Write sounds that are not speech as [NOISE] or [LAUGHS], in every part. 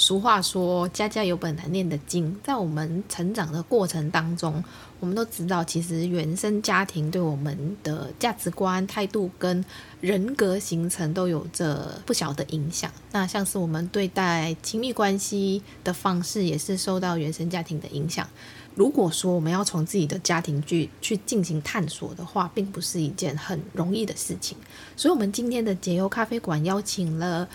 俗话说：“家家有本难念的经。”在我们成长的过程当中，我们都知道，其实原生家庭对我们的价值观、态度跟人格形成都有着不小的影响。那像是我们对待亲密关系的方式，也是受到原生家庭的影响。如果说我们要从自己的家庭去去进行探索的话，并不是一件很容易的事情。所以，我们今天的解忧咖啡馆邀请了。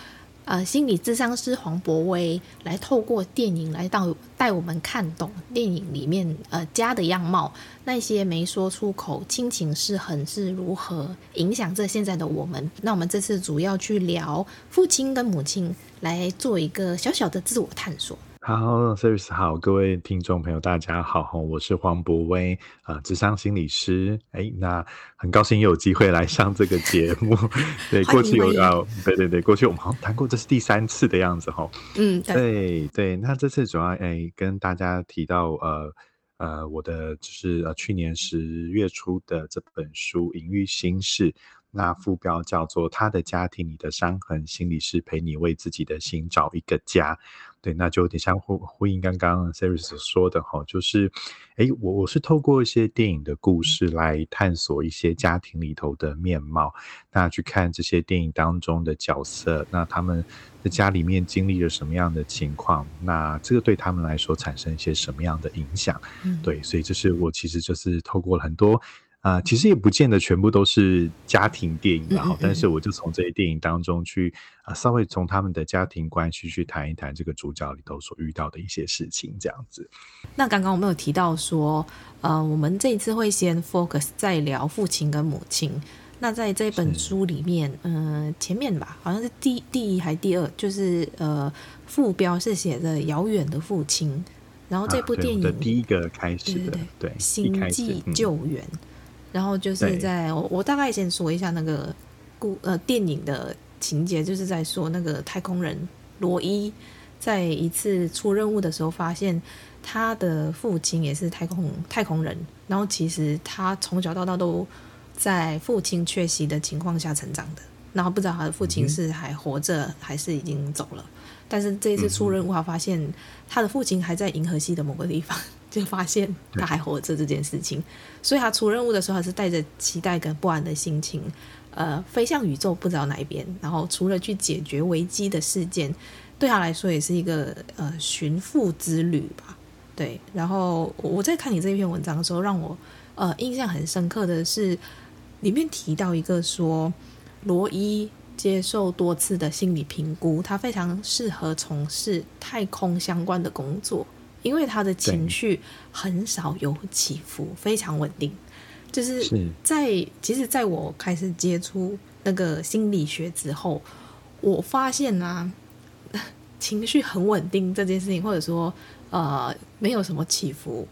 呃，心理智商师黄博威来透过电影来到带我们看懂电影里面呃家的样貌，那些没说出口亲情是很是如何影响着现在的我们。那我们这次主要去聊父亲跟母亲，来做一个小小的自我探索。好，Service 好，各位听众朋友，大家好，我是黄博威，啊、呃，智商心理师，哎，那很高兴有机会来上这个节目。对，[LAUGHS] 过去有啊，对对对，过去我们好像谈过，这是第三次的样子哈。嗯，对对，对，那这次主要哎跟大家提到呃呃我的就是呃去年十月初的这本书《隐喻心事》。那副标叫做“他的家庭，你的伤痕”，心理师陪你为自己的心找一个家。对，那就有点像呼呼应刚刚 Siris 说的哈，就是，哎，我我是透过一些电影的故事来探索一些家庭里头的面貌，那去看这些电影当中的角色，那他们在家里面经历了什么样的情况，那这个对他们来说产生一些什么样的影响？嗯，对，所以这是我其实就是透过了很多。啊、呃，其实也不见得全部都是家庭电影，然后，但是我就从这些电影当中去啊、呃，稍微从他们的家庭关系去谈一谈这个主角里头所遇到的一些事情，这样子。那刚刚我们有提到说，呃，我们这一次会先 focus 在聊父亲跟母亲。那在这本书里面，嗯、呃，前面吧，好像是第第一还第二，就是呃，副标是写着“遥远的父亲”，然后这部电影、啊、的第一个开始的，对，对，对，对，星际救援。然后就是在我我大概先说一下那个故呃电影的情节，就是在说那个太空人罗伊在一次出任务的时候，发现他的父亲也是太空太空人，然后其实他从小到大都在父亲缺席的情况下成长的，然后不知道他的父亲是还活着还是已经走了，但是这一次出任务，他发现他的父亲还在银河系的某个地方。就发现他还活着这件事情，所以他出任务的时候，还是带着期待跟不安的心情，呃，飞向宇宙，不知道哪一边。然后除了去解决危机的事件，对他来说也是一个呃寻父之旅吧。对，然后我在看你这篇文章的时候，让我呃印象很深刻的是，里面提到一个说，罗伊接受多次的心理评估，他非常适合从事太空相关的工作。因为他的情绪很少有起伏，非常稳定。就是在是其实，在我开始接触那个心理学之后，我发现啊，[LAUGHS] 情绪很稳定这件事情，或者说呃没有什么起伏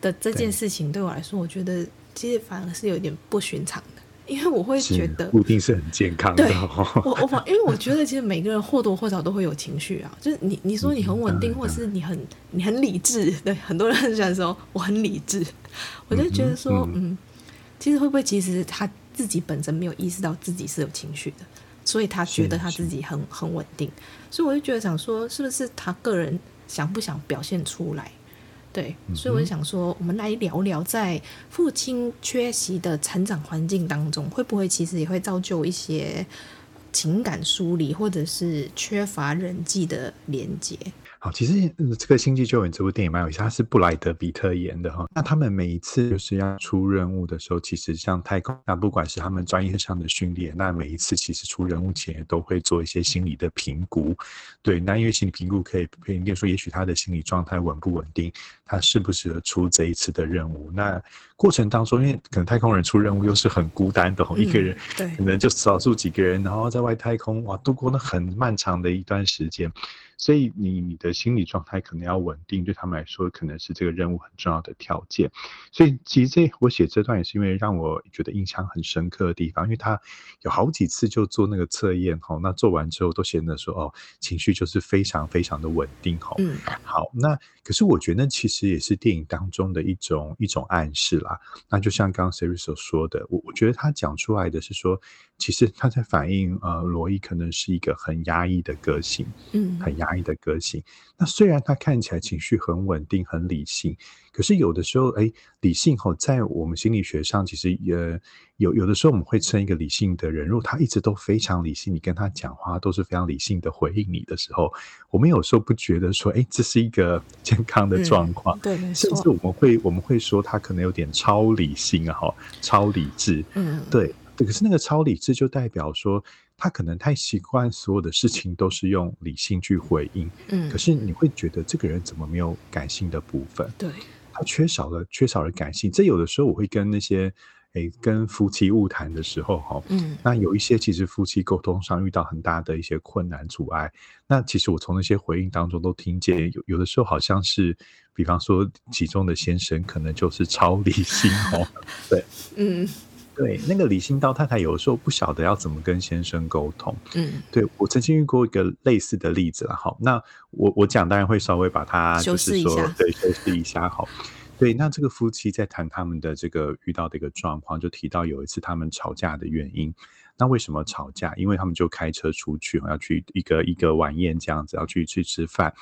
的这件事情，对我来说，我觉得其实反而是有点不寻常的。因为我会觉得不一定是很健康的。对，我我反因为我觉得其实每个人或多或少都会有情绪啊，就是你你说你很稳定，或者是你很你很理智，对，很多人很喜欢说我很理智，我就觉得说嗯，其实会不会其实他自己本身没有意识到自己是有情绪的，所以他觉得他自己很很稳定，所以我就觉得想说是不是他个人想不想表现出来？对，所以我就想说，我们来聊聊在父亲缺席的成长环境当中，会不会其实也会造就一些情感疏离，或者是缺乏人际的连接。好，其实这个《星际救援》这部电影蛮有意思，它是布莱德比特演的哈。那他们每一次就是要出任务的时候，其实像太空，那不管是他们专业上的训练，那每一次其实出任务前都会做一些心理的评估。对，那因为心理评估可以可以说，也许他的心理状态稳不稳定，他适不适合出这一次的任务。那过程当中，因为可能太空人出任务又是很孤单的，一个人，对，可能就少数几个人，然后在在外太空哇，度过了很漫长的一段时间。所以你你的心理状态可能要稳定，对他们来说可能是这个任务很重要的条件。所以其实这我写这段也是因为让我觉得印象很深刻的地方，因为他有好几次就做那个测验哈，那做完之后都显得说哦，情绪就是非常非常的稳定哈。嗯，好，那可是我觉得其实也是电影当中的一种一种暗示啦。那就像刚刚 Siri 所说的，我我觉得他讲出来的是说，其实他在反映呃罗伊可能是一个很压抑的个性，嗯，很。压抑的个性，那虽然他看起来情绪很稳定、很理性，可是有的时候，哎，理性吼，在我们心理学上，其实也有有的时候我们会称一个理性的人，如果他一直都非常理性，你跟他讲话都是非常理性的回应你的时候，我们有时候不觉得说，哎，这是一个健康的状况，嗯、对，甚至我们会我们会说他可能有点超理性啊，哈，超理智，嗯，对，可是那个超理智就代表说。他可能太习惯所有的事情都是用理性去回应，嗯，可是你会觉得这个人怎么没有感性的部分？对，他缺少了缺少了感性。这有的时候我会跟那些诶跟夫妻误谈的时候哈，嗯，那有一些其实夫妻沟通上遇到很大的一些困难阻碍，那其实我从那些回应当中都听见有有的时候好像是，比方说其中的先生可能就是超理性哦，[LAUGHS] 对，嗯。对，那个理性到太太有的时候不晓得要怎么跟先生沟通。嗯，对，我曾经遇过一个类似的例子了。好，那我我讲当然会稍微把它就是说，对，修饰一下。好，对，那这个夫妻在谈他们的这个遇到的一个状况，就提到有一次他们吵架的原因。那为什么吵架？因为他们就开车出去，要去一个一个晚宴这样子，要去去吃饭。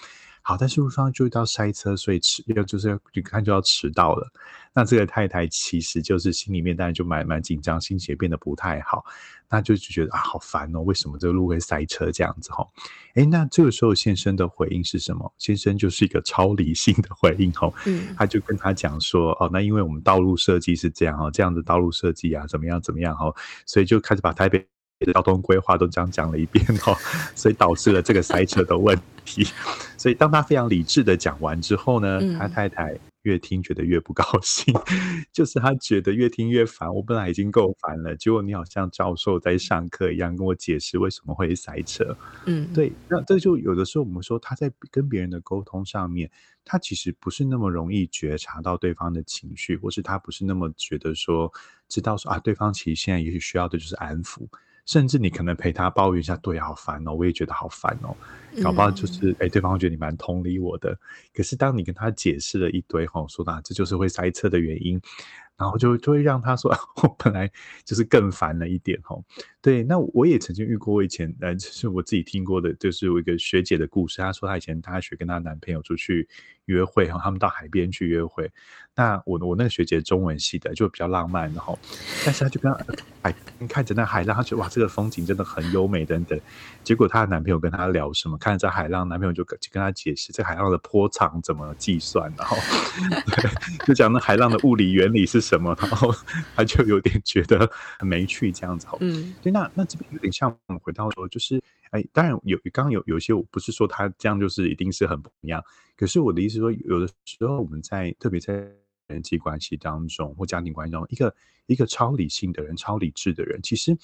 好，但是路上就遇到塞车，所以迟要就是要一看就要迟到了。那这个太太其实就是心里面当然就蛮蛮紧张，心情也变得不太好。那就就觉得啊，好烦哦，为什么这个路会塞车这样子哈？哎，那这个时候先生的回应是什么？先生就是一个超理性的回应哦，嗯，他就跟他讲说哦，那因为我们道路设计是这样哈，这样的道路设计啊，怎么样怎么样哈，所以就开始把台北的交通规划都这样讲了一遍哦，所以导致了这个塞车的问题。所以当他非常理智的讲完之后呢，嗯、他太太越听觉得越不高兴，[LAUGHS] 就是他觉得越听越烦。我本来已经够烦了，结果你好像教授在上课一样跟我解释为什么会塞车。嗯，对，那这就有的时候我们说他在跟别人的沟通上面，他其实不是那么容易觉察到对方的情绪，或是他不是那么觉得说知道说啊，对方其实现在也许需要的就是安抚。甚至你可能陪他抱怨一下，对，好烦哦，我也觉得好烦哦，搞不好就是，哎、嗯欸，对方会觉得你蛮同理我的。可是当你跟他解释了一堆，吼，说啊，这就是会塞车的原因。然后就就会让他说，[LAUGHS] 我本来就是更烦了一点吼。对，那我也曾经遇过，我以前呃，就是我自己听过的，就是有一个学姐的故事。她说她以前大学跟她男朋友出去约会哈，他们到海边去约会。那我我那个学姐中文系的，就比较浪漫，然后，但是她就跟海 [LAUGHS] 看着那海浪，她觉得哇，这个风景真的很优美等等。结果她的男朋友跟她聊什么？看着海浪，男朋友就跟就跟她解释这海浪的波长怎么计算，[LAUGHS] 然后就讲那海浪的物理原理是。什么？[LAUGHS] 然后他就有点觉得很没趣，这样子。嗯，对，那那这边有点像我们回到说，就是哎，当然有刚刚有有些，我不是说他这样就是一定是很不一样。可是我的意思说，有的时候我们在特别在人际关系当中或家庭关系中，一个一个超理性的人、超理智的人，其实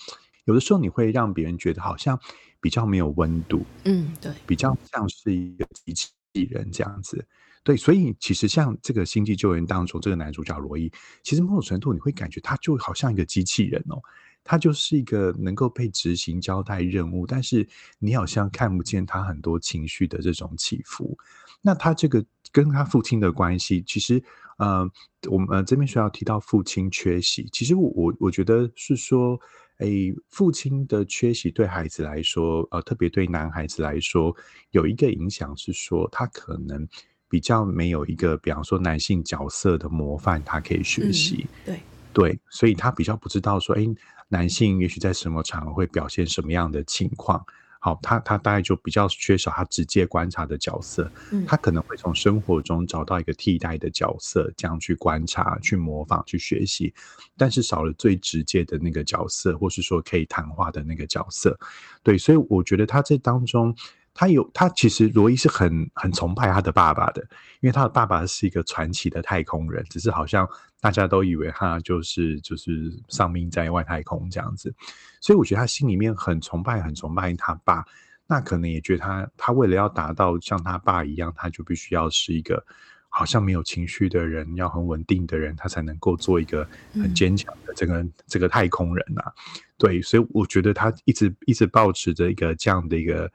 有的时候你会让别人觉得好像比较没有温度。嗯，对，比较像是一个机器人这样子。对，所以其实像这个《星际救援》当中，这个男主角罗伊，其实某种程度你会感觉他就好像一个机器人哦，他就是一个能够被执行交代任务，但是你好像看不见他很多情绪的这种起伏。那他这个跟他父亲的关系，其实呃，我们呃这边需要提到父亲缺席，其实我我我觉得是说，哎，父亲的缺席对孩子来说，呃，特别对男孩子来说，有一个影响是说他可能。比较没有一个，比方说男性角色的模范，他可以学习。嗯、对对，所以他比较不知道说，哎，男性也许在什么场合会表现什么样的情况。好，他他大概就比较缺少他直接观察的角色。嗯，他可能会从生活中找到一个替代的角色，这样去观察、去模仿、去学习。但是少了最直接的那个角色，或是说可以谈话的那个角色。对，所以我觉得他这当中。他有他其实罗伊是很很崇拜他的爸爸的，因为他的爸爸是一个传奇的太空人，只是好像大家都以为他就是就是丧命在外太空这样子，所以我觉得他心里面很崇拜很崇拜他爸，那可能也觉得他他为了要达到像他爸一样，他就必须要是一个好像没有情绪的人，要很稳定的人，他才能够做一个很坚强的这个、嗯、这个太空人啊。对，所以我觉得他一直一直保持着一个这样的一个。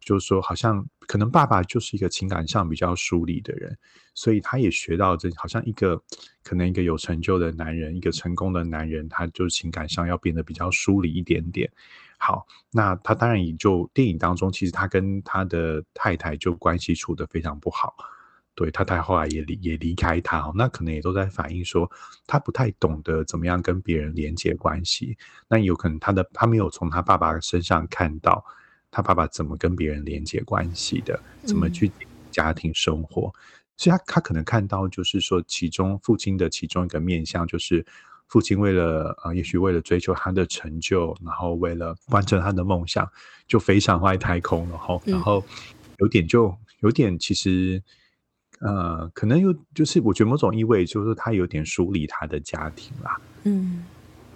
就是说，好像可能爸爸就是一个情感上比较疏离的人，所以他也学到这，好像一个可能一个有成就的男人，一个成功的男人，他就是情感上要变得比较疏离一点点。好，那他当然也就电影当中，其实他跟他的太太就关系处得非常不好，对，他太后来也离也离开他哦，那可能也都在反映说他不太懂得怎么样跟别人连接关系，那有可能他的他没有从他爸爸身上看到。他爸爸怎么跟别人连接关系的？怎么去家庭生活？嗯、所以他他可能看到，就是说，其中父亲的其中一个面向，就是父亲为了呃，也许为了追求他的成就，然后为了完成他的梦想，就飞上外太空，然后然后有点就有点其实呃，可能有就是我觉得某种意味，就是他有点疏离他的家庭啦。嗯，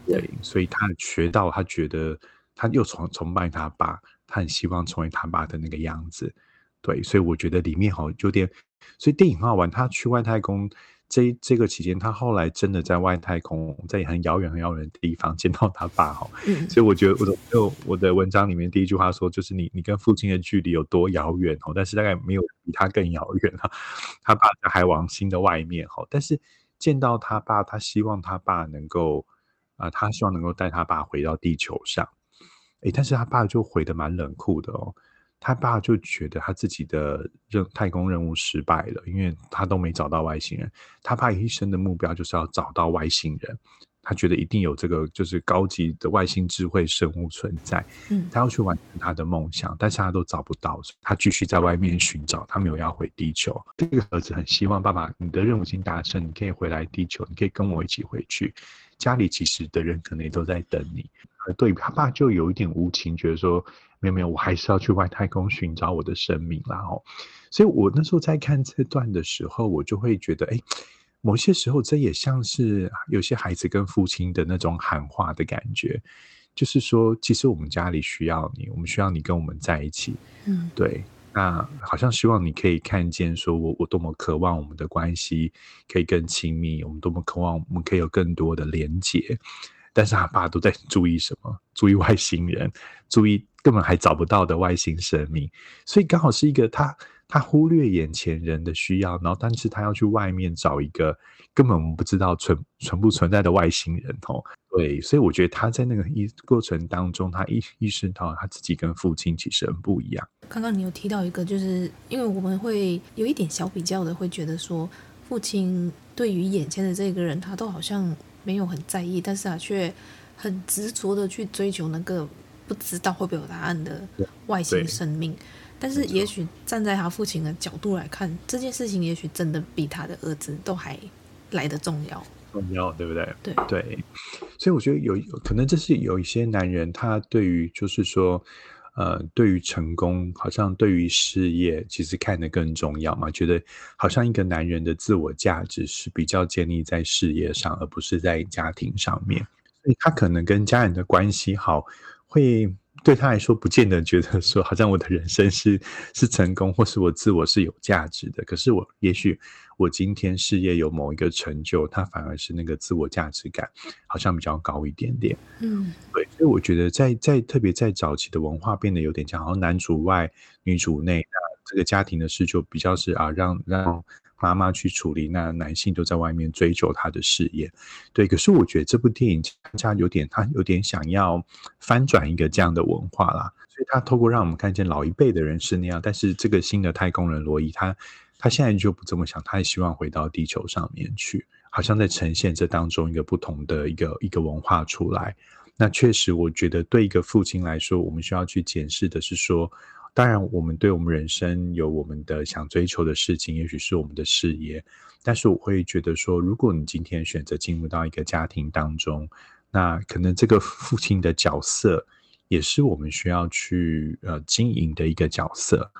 对，所以他学到，他觉得他又崇崇拜他爸。他很希望成为他爸的那个样子，对，所以我觉得里面好有点，所以电影很好玩。他去外太空这这个期间，他后来真的在外太空，在很遥远很遥远的地方见到他爸哈。嗯，所以我觉得我的就我的文章里面第一句话说，就是你你跟父亲的距离有多遥远哦，但是大概没有比他更遥远哈。他爸在海王星的外面哈，但是见到他爸，他希望他爸能够啊、呃，他希望能够带他爸回到地球上。诶，但是他爸就回的蛮冷酷的哦。他爸就觉得他自己的任太空任务失败了，因为他都没找到外星人。他爸一生的目标就是要找到外星人，他觉得一定有这个就是高级的外星智慧生物存在。嗯，他要去完成他的梦想，但是他都找不到，他继续在外面寻找，他没有要回地球。这个儿子很希望爸爸，你的任务已经达成，你可以回来地球，你可以跟我一起回去。家里其实的人可能也都在等你。而对，他爸就有一点无情，觉得说没有没有，我还是要去外太空寻找我的生命啦哦。所以我那时候在看这段的时候，我就会觉得，哎，某些时候这也像是有些孩子跟父亲的那种喊话的感觉，就是说，其实我们家里需要你，我们需要你跟我们在一起。嗯，对，那好像希望你可以看见，说我我多么渴望我们的关系可以更亲密，我们多么渴望我们可以有更多的连结。但是他爸都在注意什么？注意外星人，注意根本还找不到的外星生命。所以刚好是一个他他忽略眼前人的需要，然后但是他要去外面找一个根本我们不知道存存不存在的外星人哦。对，所以我觉得他在那个一过程当中，他意意识到他自己跟父亲其实很不一样。刚刚你有提到一个，就是因为我们会有一点小比较的，会觉得说父亲对于眼前的这个人，他都好像。没有很在意，但是他却很执着的去追求那个不知道会不会有答案的外星生命。但是，也许站在他父亲的角度来看，这件事情也许真的比他的儿子都还来得重要。重要，对不对？对对。所以我觉得有可能，这是有一些男人，他对于就是说。呃，对于成功，好像对于事业，其实看得更重要嘛。觉得好像一个男人的自我价值是比较建立在事业上，而不是在家庭上面。所以他可能跟家人的关系好，会对他来说不见得觉得说，好像我的人生是是成功，或是我自我是有价值的。可是我也许。我今天事业有某一个成就，他反而是那个自我价值感好像比较高一点点。嗯，对，所以我觉得在在特别在早期的文化变得有点像，好像男主外女主内，那这个家庭的事就比较是啊，让让妈妈去处理，那男性都在外面追求他的事业。对，可是我觉得这部电影家有点他有点想要翻转一个这样的文化啦，所以他透过让我们看见老一辈的人是那样，但是这个新的太空人罗伊他。他现在就不这么想，他也希望回到地球上面去，好像在呈现这当中一个不同的一个一个文化出来。那确实，我觉得对一个父亲来说，我们需要去检视的是说，当然我们对我们人生有我们的想追求的事情，也许是我们的事业，但是我会觉得说，如果你今天选择进入到一个家庭当中，那可能这个父亲的角色也是我们需要去呃经营的一个角色。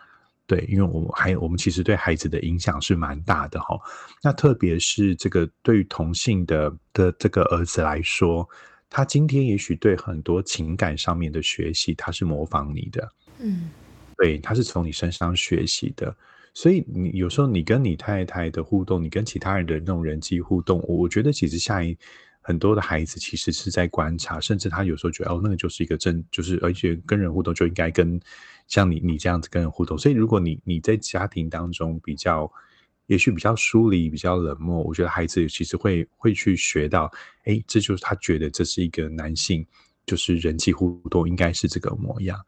对，因为我们还我们其实对孩子的影响是蛮大的哈。那特别是这个对于同性的的这个儿子来说，他今天也许对很多情感上面的学习，他是模仿你的，嗯，对，他是从你身上学习的。所以你有时候你跟你太太的互动，你跟其他人的那种人际互动，我觉得其实下一很多的孩子其实是在观察，甚至他有时候觉得哦，那个就是一个真，就是而且跟人互动就应该跟像你你这样子跟人互动。所以如果你你在家庭当中比较，也许比较疏离、比较冷漠，我觉得孩子其实会会去学到，哎，这就是他觉得这是一个男性，就是人际互动应该是这个模样。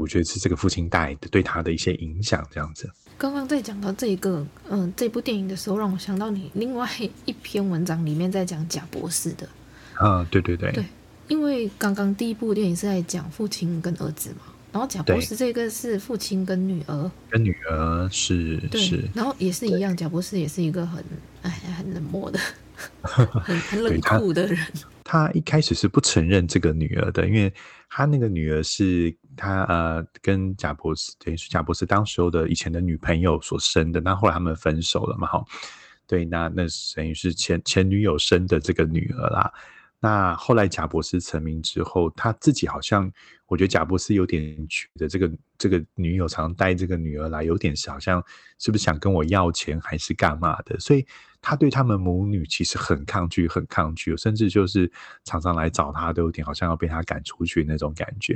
我觉得是这个父亲带的对他的一些影响，这样子。刚刚在讲到这一个，嗯、呃，这部电影的时候，让我想到你另外一篇文章里面在讲贾博士的。啊，对对对。对，因为刚刚第一部电影是在讲父亲跟儿子嘛，然后贾博士这个是父亲跟女儿。跟女儿是对是。然后也是一样，贾博士也是一个很哎很冷漠的，[LAUGHS] 很很冷酷的人。他一开始是不承认这个女儿的，因为他那个女儿是他呃跟贾博士等于是贾博士当时候的以前的女朋友所生的，那后来他们分手了嘛，哈，对，那那等于是前前女友生的这个女儿啦。那后来贾博士成名之后，他自己好像，我觉得贾博士有点觉得这个这个女友常带这个女儿来，有点是好像是不是想跟我要钱还是干嘛的？所以他对他们母女其实很抗拒，很抗拒，甚至就是常常来找他，都有点好像要被他赶出去那种感觉。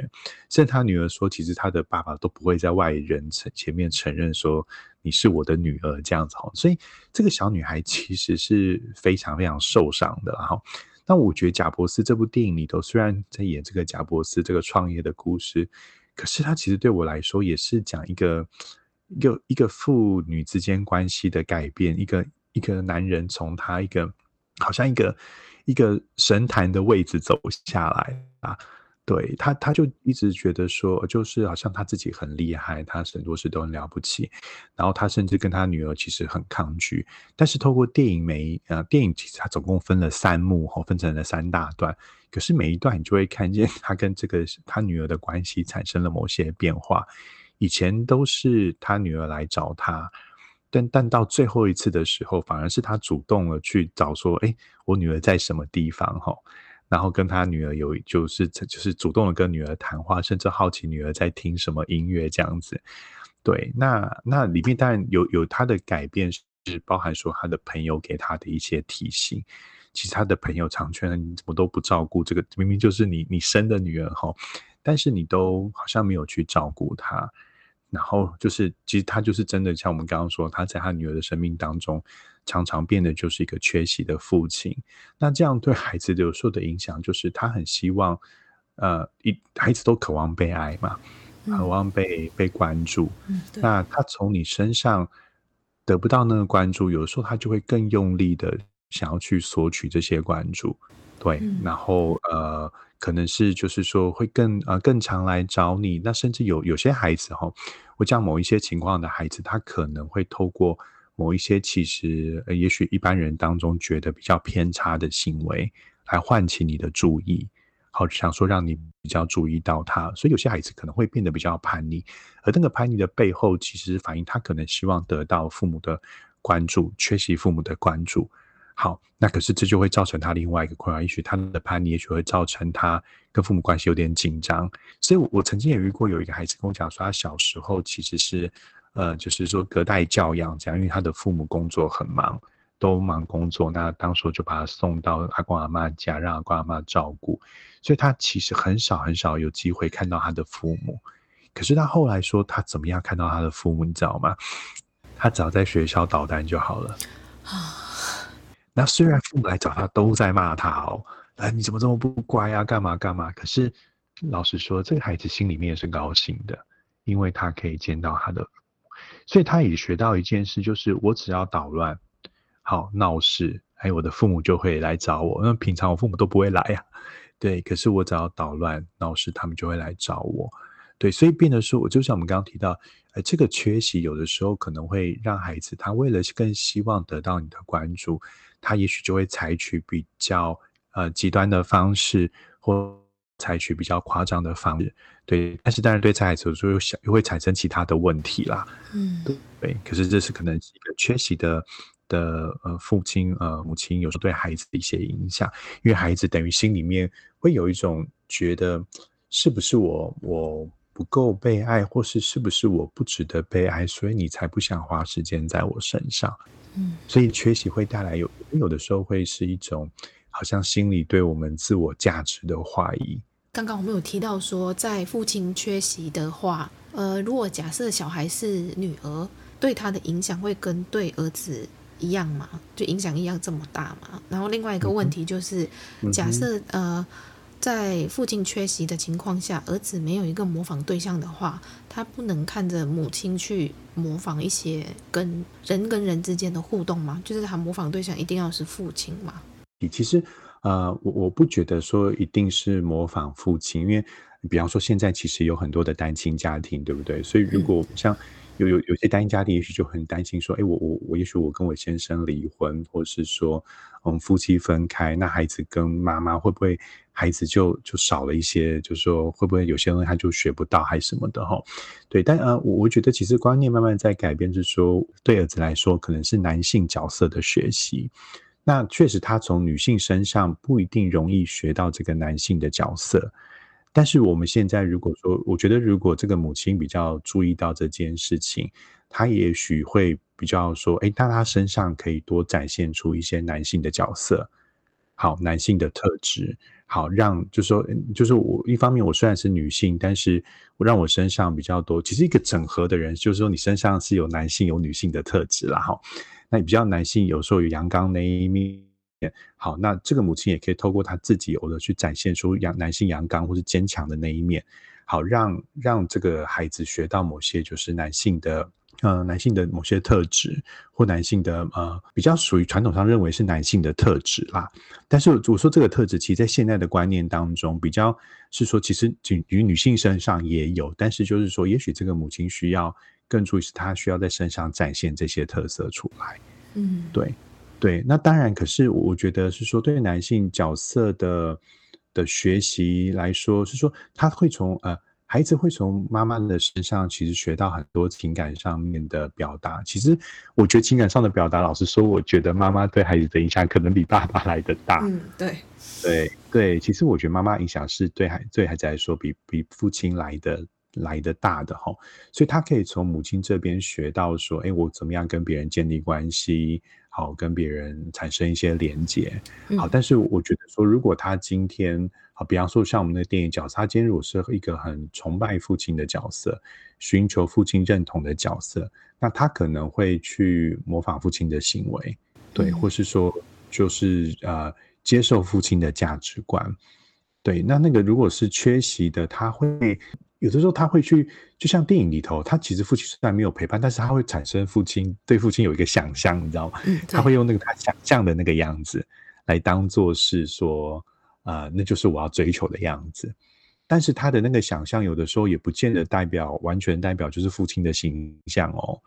甚至他女儿说，其实他的爸爸都不会在外人前前面承认说你是我的女儿这样子。所以这个小女孩其实是非常非常受伤的，然后。那我觉得贾伯斯这部电影里头，虽然在演这个贾伯斯这个创业的故事，可是他其实对我来说也是讲一个一个一个父女之间关系的改变，一个一个男人从他一个好像一个一个神坛的位置走下来啊。对他，他就一直觉得说，就是好像他自己很厉害，他很多事都很了不起。然后他甚至跟他女儿其实很抗拒。但是透过电影每呃电影其实他总共分了三幕哈，分成了三大段。可是每一段你就会看见他跟这个他女儿的关系产生了某些变化。以前都是他女儿来找他，但但到最后一次的时候，反而是他主动了去找说，哎，我女儿在什么地方哈？然后跟他女儿有就是就是主动的跟女儿谈话，甚至好奇女儿在听什么音乐这样子。对，那那里面当然有有他的改变，是包含说他的朋友给他的一些提醒。其实他的朋友常劝，你怎么都不照顾这个，明明就是你你生的女儿哈，但是你都好像没有去照顾她。然后就是，其实他就是真的，像我们刚刚说，他在他女儿的生命当中，常常变得就是一个缺席的父亲。那这样对孩子有时候的影响，就是他很希望，呃，一孩子都渴望被爱嘛，渴望被、嗯、被关注。嗯、那他从你身上得不到那个关注，有时候他就会更用力的想要去索取这些关注。对，嗯、然后呃。可能是就是说会更呃更常来找你，那甚至有有些孩子哈，我讲某一些情况的孩子，他可能会透过某一些其实呃也许一般人当中觉得比较偏差的行为，来唤起你的注意，好想说让你比较注意到他，所以有些孩子可能会变得比较叛逆，而那个叛逆的背后，其实反映他可能希望得到父母的关注，缺席父母的关注。好，那可是这就会造成他另外一个困扰，也许他的叛逆，也许会造成他跟父母关系有点紧张。所以，我曾经也遇过有一个孩子跟我讲说，他小时候其实是，呃，就是说隔代教养这样，因为他的父母工作很忙，都忙工作，那当时就把他送到阿公阿妈家，让阿公阿妈照顾，所以他其实很少很少有机会看到他的父母。可是他后来说，他怎么样看到他的父母，你知道吗？他只要在学校捣蛋就好了。那虽然父母来找他都在骂他哦，哎，你怎么这么不乖啊？干嘛干嘛？可是老实说，这个孩子心里面也是高兴的，因为他可以见到他的，所以他也学到一件事，就是我只要捣乱、好闹事，哎，我的父母就会来找我。那平常我父母都不会来呀，对。可是我只要捣乱闹事，他们就会来找我。对，所以变得说，我就像我们刚刚提到，呃，这个缺席有的时候可能会让孩子他为了更希望得到你的关注。他也许就会采取比较呃极端的方式，或采取比较夸张的方式，对，但是当然对这孩子有时候又想又会产生其他的问题啦，嗯，对，可是这是可能一个缺席的的呃父亲呃母亲有时候对孩子的一些影响，因为孩子等于心里面会有一种觉得是不是我我不够被爱，或是是不是我不值得被爱，所以你才不想花时间在我身上，嗯，所以缺席会带来有有的时候会是一种。好像心里对我们自我价值的怀疑。刚刚我们有提到说，在父亲缺席的话，呃，如果假设小孩是女儿，对他的影响会跟对儿子一样吗？就影响一样这么大吗？然后另外一个问题就是，嗯、假设呃，在父亲缺席的情况下，儿子没有一个模仿对象的话，他不能看着母亲去模仿一些跟人跟人之间的互动吗？就是他模仿对象一定要是父亲吗？其实，呃，我我不觉得说一定是模仿父亲，因为比方说现在其实有很多的单亲家庭，对不对？所以如果像有有有些单亲家庭，也许就很担心说，哎，我我我，也许我跟我先生离婚，或是说，嗯，夫妻分开，那孩子跟妈妈会不会孩子就就少了一些？就是说会不会有些人他就学不到，还是什么的？哈，对。但呃，我我觉得其实观念慢慢在改变，是说对儿子来说，可能是男性角色的学习。那确实，他从女性身上不一定容易学到这个男性的角色。但是我们现在如果说，我觉得如果这个母亲比较注意到这件事情，他也许会比较说，哎，那他身上可以多展现出一些男性的角色，好，男性的特质，好，让就是说，就是我一方面我虽然是女性，但是我让我身上比较多，其实一个整合的人，就是说你身上是有男性有女性的特质啦，哈。那你比较男性有时候有阳刚那一面，好，那这个母亲也可以透过她自己有的去展现出阳男性阳刚或是坚强的那一面，好，让让这个孩子学到某些就是男性的呃男性的某些特质或男性的呃比较属于传统上认为是男性的特质啦。但是我说这个特质，其实在现在的观念当中，比较是说其实仅于女性身上也有，但是就是说，也许这个母亲需要。更注意是她需要在身上展现这些特色出来，嗯，对，对，那当然，可是我觉得是说，对男性角色的的学习来说，是说他会从呃，孩子会从妈妈的身上其实学到很多情感上面的表达。其实我觉得情感上的表达，老实说，我觉得妈妈对孩子的影响可能比爸爸来的大。嗯，对，对，对，其实我觉得妈妈影响是对孩对孩子来说比比父亲来的。来的大的哈，所以他可以从母亲这边学到说，哎，我怎么样跟别人建立关系，好跟别人产生一些连接，好。但是我觉得说，如果他今天，好，比方说像我们的电影角色，他今天如果是一个很崇拜父亲的角色，寻求父亲认同的角色，那他可能会去模仿父亲的行为，对，或是说就是呃接受父亲的价值观，对。那那个如果是缺席的，他会。有的时候他会去，就像电影里头，他其实父亲虽然没有陪伴，但是他会产生父亲对父亲有一个想象，你知道吗？嗯，他会用那个他想象的那个样子来当做是说，呃，那就是我要追求的样子。但是他的那个想象有的时候也不见得代表完全代表就是父亲的形象哦，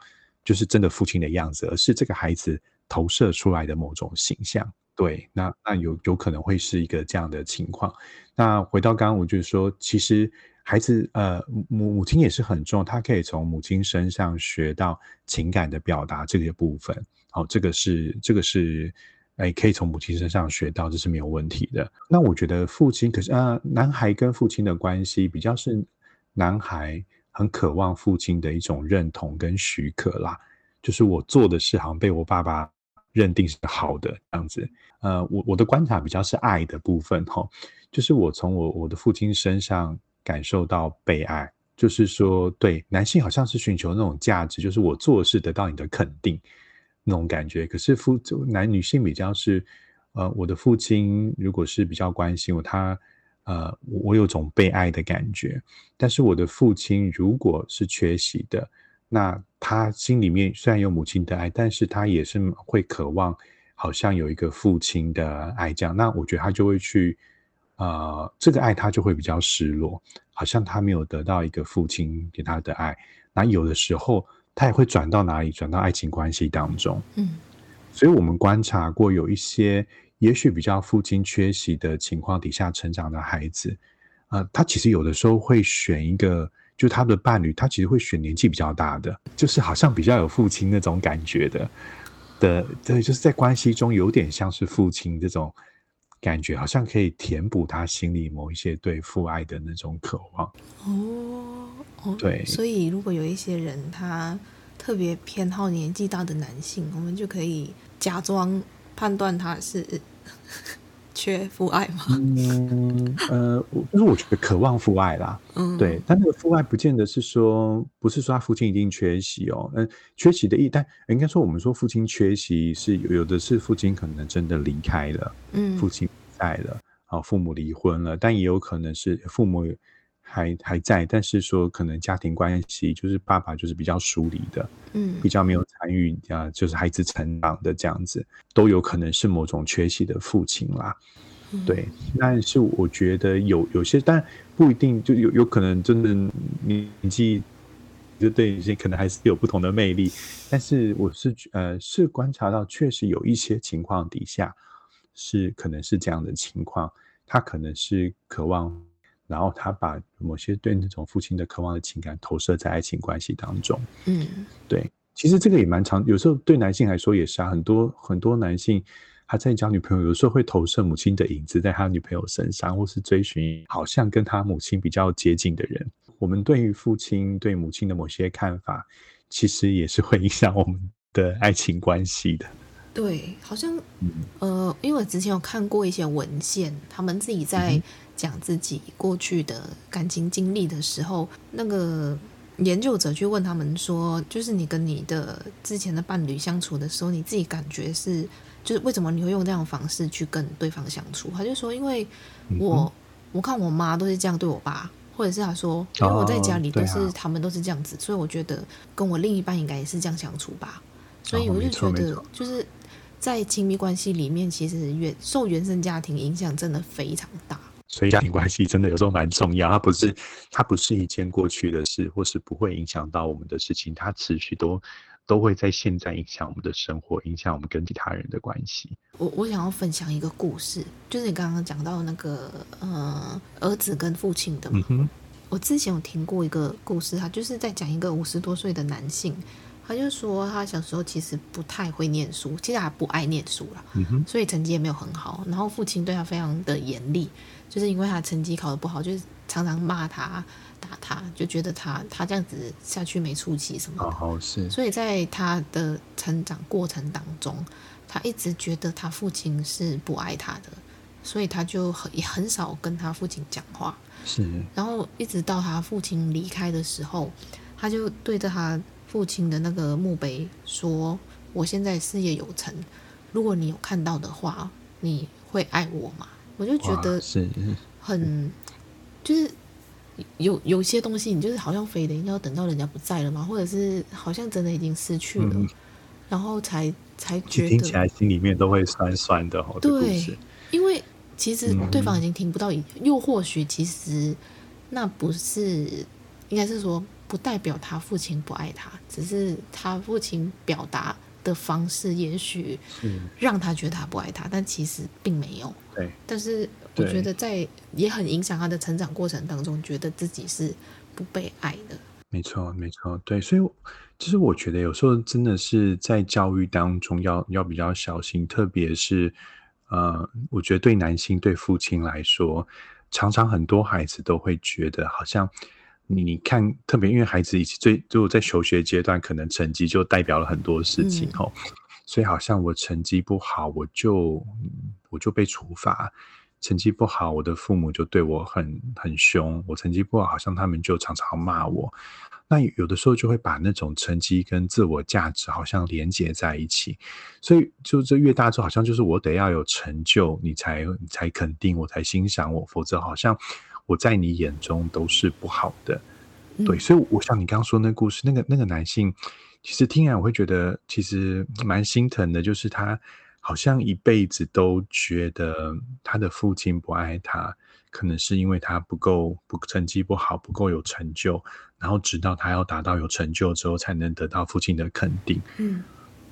就是真的父亲的样子，而是这个孩子投射出来的某种形象。对，那那有有可能会是一个这样的情况。那回到刚刚，我就是说，其实。孩子，呃，母母亲也是很重要，他可以从母亲身上学到情感的表达这些部分。好，这个是这个是，哎，可以从母亲身上学到，这是没有问题的。那我觉得父亲，可是啊，男孩跟父亲的关系比较是，男孩很渴望父亲的一种认同跟许可啦，就是我做的事好像被我爸爸认定是好的这样子。呃，我我的观察比较是爱的部分哈，就是我从我我的父亲身上。感受到被爱，就是说，对男性好像是寻求那种价值，就是我做事得到你的肯定那种感觉。可是父男女性比较是，呃，我的父亲如果是比较关心我，他呃，我有种被爱的感觉。但是我的父亲如果是缺席的，那他心里面虽然有母亲的爱，但是他也是会渴望好像有一个父亲的爱这样。那我觉得他就会去。呃，这个爱他就会比较失落，好像他没有得到一个父亲给他的爱。那有的时候他也会转到哪里？转到爱情关系当中。嗯，所以我们观察过有一些，也许比较父亲缺席的情况底下成长的孩子，呃，他其实有的时候会选一个，就他的伴侣，他其实会选年纪比较大的，就是好像比较有父亲那种感觉的的，对，就是在关系中有点像是父亲这种感觉，好像可以填补他心里某一些对父爱的那种渴望。哦，哦，对，所以如果有一些人他特别偏好年纪大的男性，我们就可以假装判断他是。缺父爱吗？嗯呃，就是我觉得渴望父爱啦，嗯，对，但那个父爱不见得是说，不是说他父亲一定缺席哦，嗯，缺席的意，但应该说我们说父亲缺席是有，有的是父亲可能真的离开了，嗯，父亲不在了，啊，父母离婚了，但也有可能是父母还还在，但是说可能家庭关系就是爸爸就是比较疏离的，嗯，比较没有参与啊，就是孩子成长的这样子，都有可能是某种缺席的父亲啦。嗯、对，但是我觉得有有些，但不一定就有有可能真的年纪就对一些可能还是有不同的魅力。但是我是呃是观察到，确实有一些情况底下是可能是这样的情况，他可能是渴望。然后他把某些对那种父亲的渴望的情感投射在爱情关系当中，嗯，对，其实这个也蛮常，有时候对男性来说也是啊，很多很多男性他在交女朋友，有时候会投射母亲的影子在他女朋友身上，或是追寻好像跟他母亲比较接近的人。我们对于父亲对母亲的某些看法，其实也是会影响我们的爱情关系的。对，好像，呃，因为我之前有看过一些文献，他们自己在讲自己过去的感情经历的时候，那个研究者去问他们说，就是你跟你的之前的伴侣相处的时候，你自己感觉是，就是为什么你会用这样的方式去跟对方相处？他就说，因为我我看我妈都是这样对我爸，或者是他说，因为我在家里都是他们都是这样子，所以我觉得跟我另一半应该也是这样相处吧。所以我就觉得，就是。在亲密关系里面，其实原受原生家庭影响真的非常大，所以家庭关系真的有时候蛮重要。它不是，它不是一件过去的事，或是不会影响到我们的事情，它持续都都会在现在影响我们的生活，影响我们跟其他人的关系。我我想要分享一个故事，就是你刚刚讲到那个呃儿子跟父亲的嘛。嗯。我之前有听过一个故事，他就是在讲一个五十多岁的男性。他就说，他小时候其实不太会念书，其实他不爱念书了，嗯，所以成绩也没有很好。然后父亲对他非常的严厉，就是因为他成绩考得不好，就是常常骂他、打他，就觉得他他这样子下去没出息什么的。好是。所以在他的成长过程当中，他一直觉得他父亲是不爱他的，所以他就很也很少跟他父亲讲话。是。然后一直到他父亲离开的时候，他就对着他。父亲的那个墓碑说：“我现在事业有成，如果你有看到的话，你会爱我吗？”我就觉得是很，就是有有些东西，你就是好像非得要等到人家不在了嘛，或者是好像真的已经失去了，嗯、然后才才觉得听起来心里面都会酸酸的。对，因为其实对方已经听不到，嗯、又或许其实那不是，应该是说。不代表他父亲不爱他，只是他父亲表达的方式，也许让他觉得他不爱他，但其实并没有。对。但是我觉得在也很影响他的成长过程当中，觉得自己是不被爱的。没错，没错，对。所以其实我觉得有时候真的是在教育当中要要比较小心，特别是呃，我觉得对男性对父亲来说，常常很多孩子都会觉得好像。你看，特别因为孩子以前最就在求学阶段，可能成绩就代表了很多事情哦、嗯，所以好像我成绩不好，我就我就被处罚；成绩不好，我的父母就对我很很凶；我成绩不好，好像他们就常常骂我。那有的时候就会把那种成绩跟自我价值好像连接在一起，所以就这越大之后，好像就是我得要有成就，你才你才肯定我，才欣赏我，否则好像。我在你眼中都是不好的，对，所以我想你刚刚说那个故事，那个那个男性，其实听来我会觉得其实蛮心疼的，就是他好像一辈子都觉得他的父亲不爱他，可能是因为他不够不成绩不好，不够有成就，然后直到他要达到有成就之后，才能得到父亲的肯定。嗯，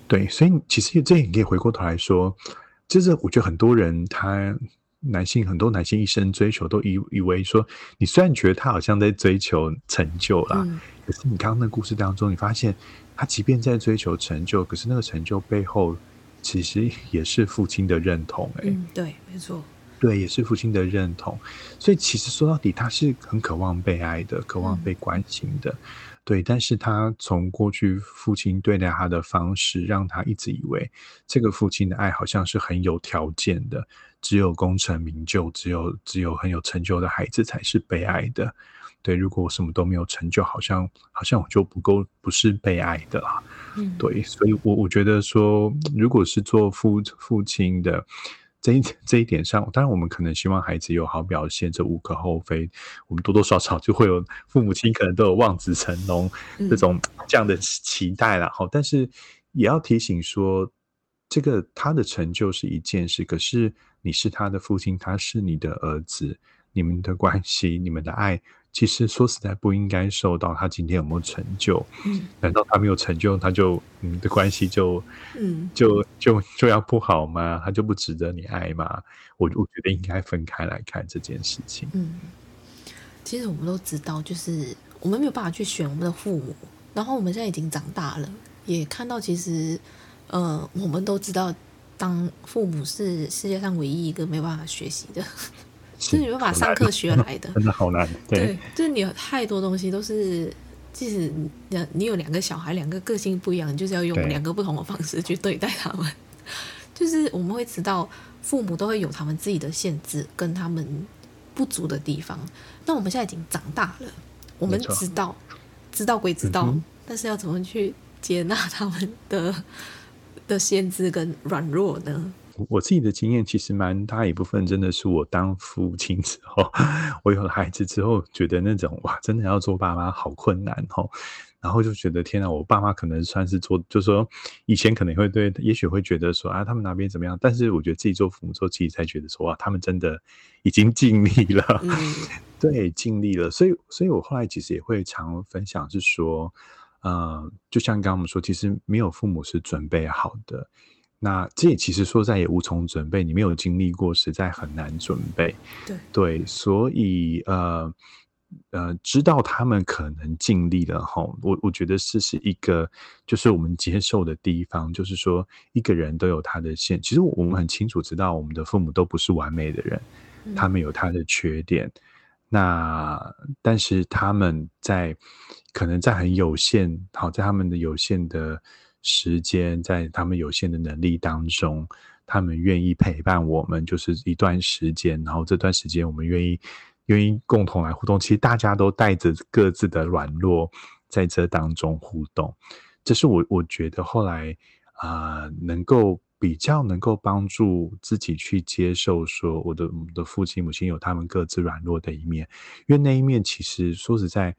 对，所以其实这也可以回过头来说，就是我觉得很多人他。男性很多男性一生追求都以以为说，你虽然觉得他好像在追求成就啦，嗯、可是你刚刚那故事当中，你发现他即便在追求成就，可是那个成就背后其实也是父亲的认同、欸。哎、嗯，对，没错，对，也是父亲的认同。所以其实说到底，他是很渴望被爱的，渴望被关心的。嗯对，但是他从过去父亲对待他的方式，让他一直以为这个父亲的爱好像是很有条件的，只有功成名就，只有只有很有成就的孩子才是被爱的。对，如果我什么都没有成就，好像好像我就不够，不是被爱的啦。嗯，对，所以我我觉得说，如果是做父父亲的。这一这一点上，当然我们可能希望孩子有好表现，这无可厚非。我们多多少少就会有父母亲可能都有望子成龙这种这样的期待了。好，但是也要提醒说，这个他的成就是一件事，可是你是他的父亲，他是你的儿子，你们的关系，你们的爱。其实说实在，不应该受到他今天有没有成就。嗯，难道他没有成就，他就你们的关系就嗯就就就要不好吗？他就不值得你爱吗？我我觉得应该分开来看这件事情。嗯，其实我们都知道，就是我们没有办法去选我们的父母。然后我们现在已经长大了，也看到其实，呃，我们都知道，当父母是世界上唯一一个没有办法学习的。[LAUGHS] 是你没办法上课学来的，[LAUGHS] 真的好难。对，对就是你有太多东西都是，即使你你有两个小孩，两个个性不一样，你就是要用两个不同的方式去对待他们。就是我们会知道，父母都会有他们自己的限制跟他们不足的地方。那我们现在已经长大了，我们知道，知道归知道，嗯、但是要怎么去接纳他们的的限制跟软弱呢？我自己的经验其实蛮大一部分，真的是我当父亲之后，[LAUGHS] 我有了孩子之后，觉得那种哇，真的要做爸妈好困难哦。然后就觉得天哪，我爸妈可能算是做，就是说以前可能会对，也许会觉得说啊，他们哪边怎么样？但是我觉得自己做父母之后，自己才觉得说哇，他们真的已经尽力了，嗯、[LAUGHS] 对，尽力了。所以，所以我后来其实也会常分享，是说，呃，就像刚刚我们说，其实没有父母是准备好的。那这也其实说在也无从准备，你没有经历过，实在很难准备。对对，所以呃呃，知道他们可能尽力了哈，我我觉得这是一个就是我们接受的地方，就是说一个人都有他的限，其实我们很清楚知道我们的父母都不是完美的人，嗯、他们有他的缺点。那但是他们在可能在很有限，好在他们的有限的。时间在他们有限的能力当中，他们愿意陪伴我们，就是一段时间。然后这段时间，我们愿意愿意共同来互动。其实大家都带着各自的软弱在这当中互动。这是我我觉得后来啊、能够比较能够帮助自己去接受，说我的我的父亲母亲有他们各自软弱的一面，因为那一面其实说实在，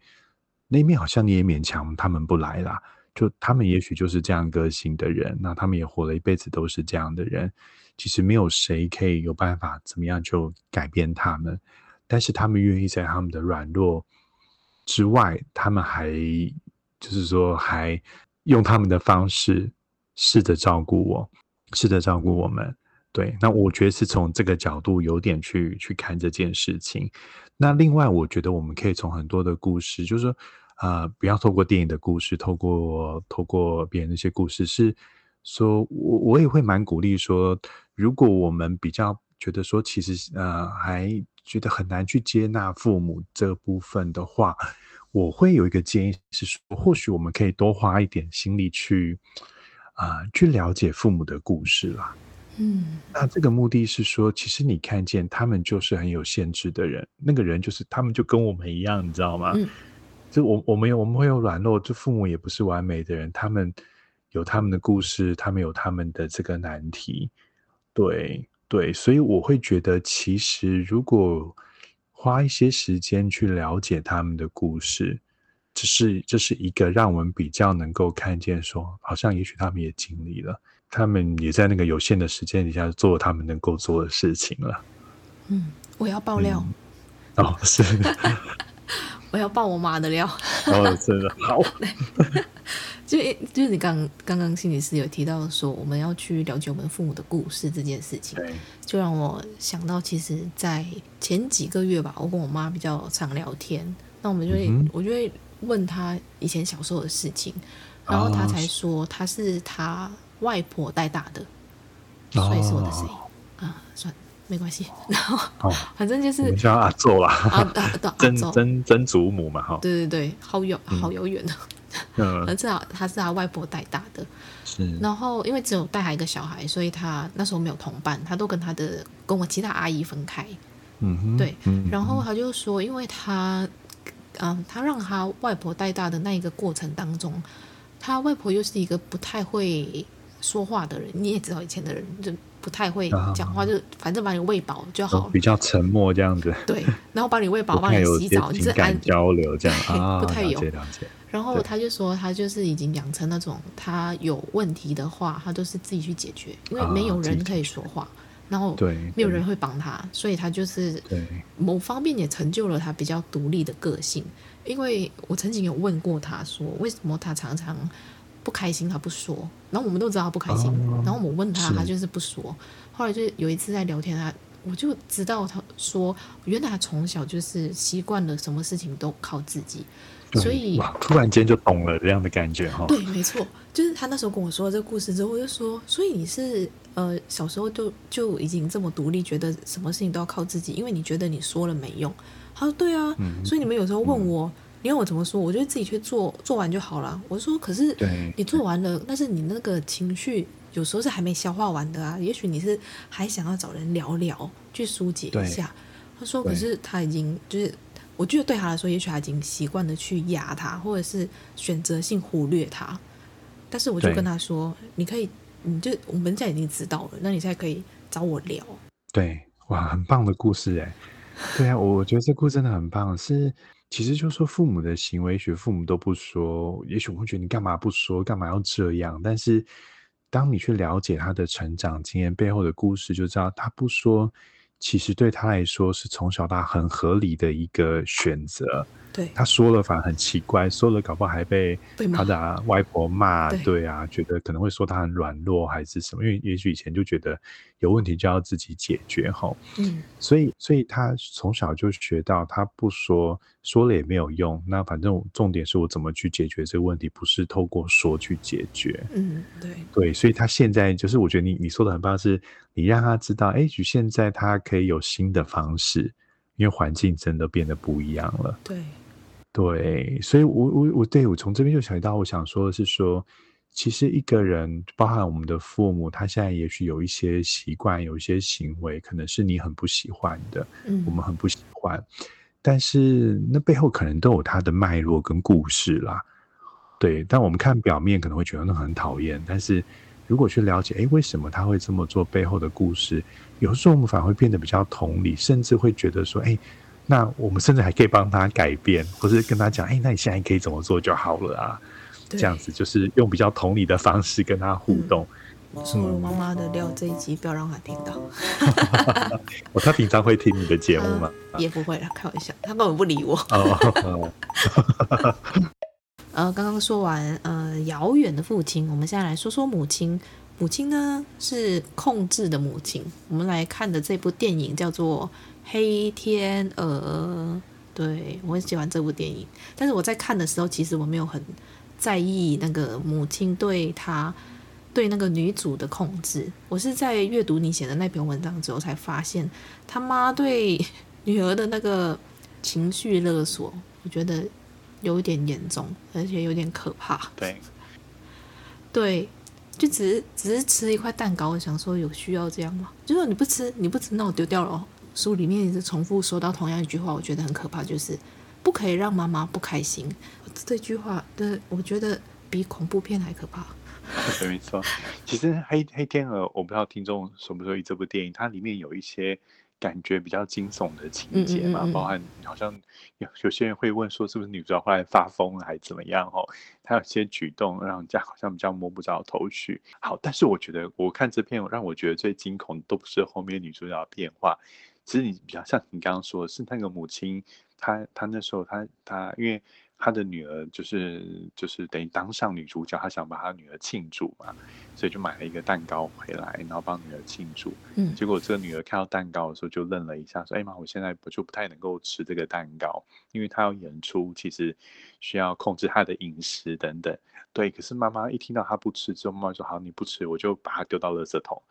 那一面好像你也勉强他们不来啦。就他们也许就是这样个性的人，那他们也活了一辈子都是这样的人。其实没有谁可以有办法怎么样就改变他们，但是他们愿意在他们的软弱之外，他们还就是说还用他们的方式试着照顾我，试着照顾我们。对，那我觉得是从这个角度有点去去看这件事情。那另外，我觉得我们可以从很多的故事，就是说。啊、呃，不要透过电影的故事，透过透过别人的一些故事，是说，我我也会蛮鼓励说，如果我们比较觉得说，其实呃还觉得很难去接纳父母这部分的话，我会有一个建议是说，或许我们可以多花一点心力去啊、呃、去了解父母的故事啦。嗯，那这个目的是说，其实你看见他们就是很有限制的人，那个人就是他们就跟我们一样，你知道吗？嗯就我我们有我们会有软弱，就父母也不是完美的人，他们有他们的故事，他们有他们的这个难题，对对，所以我会觉得，其实如果花一些时间去了解他们的故事，这是这是一个让我们比较能够看见说，好像也许他们也经历了，他们也在那个有限的时间底下做他们能够做的事情了。嗯，我要爆料。嗯、哦，是。[LAUGHS] 我要爆我妈的料。哦，真的好。[LAUGHS] 就就是你刚刚刚心理师有提到说，我们要去了解我们父母的故事这件事情，就让我想到，其实，在前几个月吧，我跟我妈比较常聊天，那我们就会，嗯、我就会问她以前小时候的事情，然后她才说，她是她外婆带大的，哦、所以是我的声音。啊，算了。没关系，[LAUGHS] 然后反正就是、哦、叫阿祖啦，啊啊啊、曾曾曾祖母嘛，哈，对对对，好远好遥远的，嗯，而且 [LAUGHS] 他是他外婆带大的，是，然后因为只有带他一个小孩，所以他那时候没有同伴，他都跟他的跟我其他阿姨分开，嗯哼，对，嗯、然后他就说，因为他，嗯，他让他外婆带大的那一个过程当中，他外婆又是一个不太会说话的人，你也知道以前的人就。不太会讲话，就反正把你喂饱就好了。比较沉默这样子。对，[LAUGHS] 然后把你喂饱，帮你洗澡，就是安交流这样 [LAUGHS] 啊，不太有。然后他就说，他就是已经养成那种，他有问题的话，他都是自己去解决，因为没有人可以说话，然后对，没有人会帮他，所以他就是对某方面也成就了他比较独立的个性。因为我曾经有问过他说，为什么他常常。不开心，他不说，然后我们都知道他不开心，哦、然后我问他，他就是不说。后来就有一次在聊天，他我就知道他说，原来他从小就是习惯了什么事情都靠自己，所以哇，突然间就懂了这样的感觉哈。对，没错，就是他那时候跟我说这个故事之后，我就说，所以你是呃小时候就就已经这么独立，觉得什么事情都要靠自己，因为你觉得你说了没用。他说对啊，嗯、所以你们有时候问我。嗯你要我怎么说？我觉得自己去做，做完就好了。我说，可是你做完了，但是你那个情绪有时候是还没消化完的啊。也许你是还想要找人聊聊，去疏解一下。他说，可是他已经就是，我觉得对他来说，也许他已经习惯了去压他，或者是选择性忽略他。但是我就跟他说，你可以，你就我们现在已经知道了，那你现在可以找我聊。对，哇，很棒的故事哎。对啊，我觉得这故事真的很棒，是。其实就是说，父母的行为，学父母都不说，也许我会觉得你干嘛不说，干嘛要这样？但是，当你去了解他的成长经验背后的故事，就知道他不说，其实对他来说是从小到大很合理的一个选择。对，他说了反而很奇怪，说了搞不好还被他的外婆骂。对，对啊，觉得可能会说他很软弱还是什么，因为也许以前就觉得有问题就要自己解决哈。嗯，所以所以他从小就学到，他不说，说了也没有用。那反正重点是我怎么去解决这个问题，不是透过说去解决。嗯，对对，所以他现在就是我觉得你你说的很棒，是你让他知道，哎，现在他可以有新的方式，因为环境真的变得不一样了。对。对，所以我，我我我对我从这边就想到，我想说的是说，其实一个人，包含我们的父母，他现在也许有一些习惯，有一些行为，可能是你很不喜欢的，嗯，我们很不喜欢，但是那背后可能都有他的脉络跟故事啦。对，但我们看表面可能会觉得那很讨厌，但是如果去了解，哎，为什么他会这么做，背后的故事，有时候我们反而会变得比较同理，甚至会觉得说，哎。那我们甚至还可以帮他改变，或是跟他讲，哎，那你现在可以怎么做就好了啊？这样子就是用比较同理的方式跟他互动。说了妈妈的料这一集，不要让他听到。我他平常会听你的节目吗？[LAUGHS] 也不会啦，开玩笑，他根本不理我。[LAUGHS] 呃，刚刚说完呃遥远的父亲，我们现在来说说母亲。母亲呢是控制的母亲。我们来看的这部电影叫做。黑天鹅，对，我很喜欢这部电影，但是我在看的时候，其实我没有很在意那个母亲对她对那个女主的控制。我是在阅读你写的那篇文章之后，才发现他妈对女儿的那个情绪勒索，我觉得有一点严重，而且有点可怕。对，[LAUGHS] 对，就只是只是吃一块蛋糕，我想说有需要这样吗？就说你不吃，你不吃，那我丢掉了。书里面一直重复说到同样一句话，我觉得很可怕，就是不可以让妈妈不开心。这句话的，我觉得比恐怖片还可怕。对，没错。其实黑《黑黑天鹅》，我不知道听众熟不熟悉这部电影，它里面有一些感觉比较惊悚的情节嘛，嗯嗯嗯嗯，包含好像有有些人会问说，是不是女主角后来发疯了，还是怎么样？哦，她有些举动让人家好像比较摸不着头绪。好，但是我觉得我看这片，让我觉得最惊恐的都不是后面女主角的变化。其实你比较像你刚刚说的是那个母亲，她她那时候她她因为他的女儿就是就是等于当上女主角，他想把他女儿庆祝嘛，所以就买了一个蛋糕回来，然后帮女儿庆祝。嗯，结果这个女儿看到蛋糕的时候就愣了一下，说：“哎妈，我现在不就不太能够吃这个蛋糕，因为她要演出，其实需要控制她的饮食等等。”对，可是妈妈一听到她不吃之后，妈妈说：“好，你不吃，我就把它丢到垃圾桶。”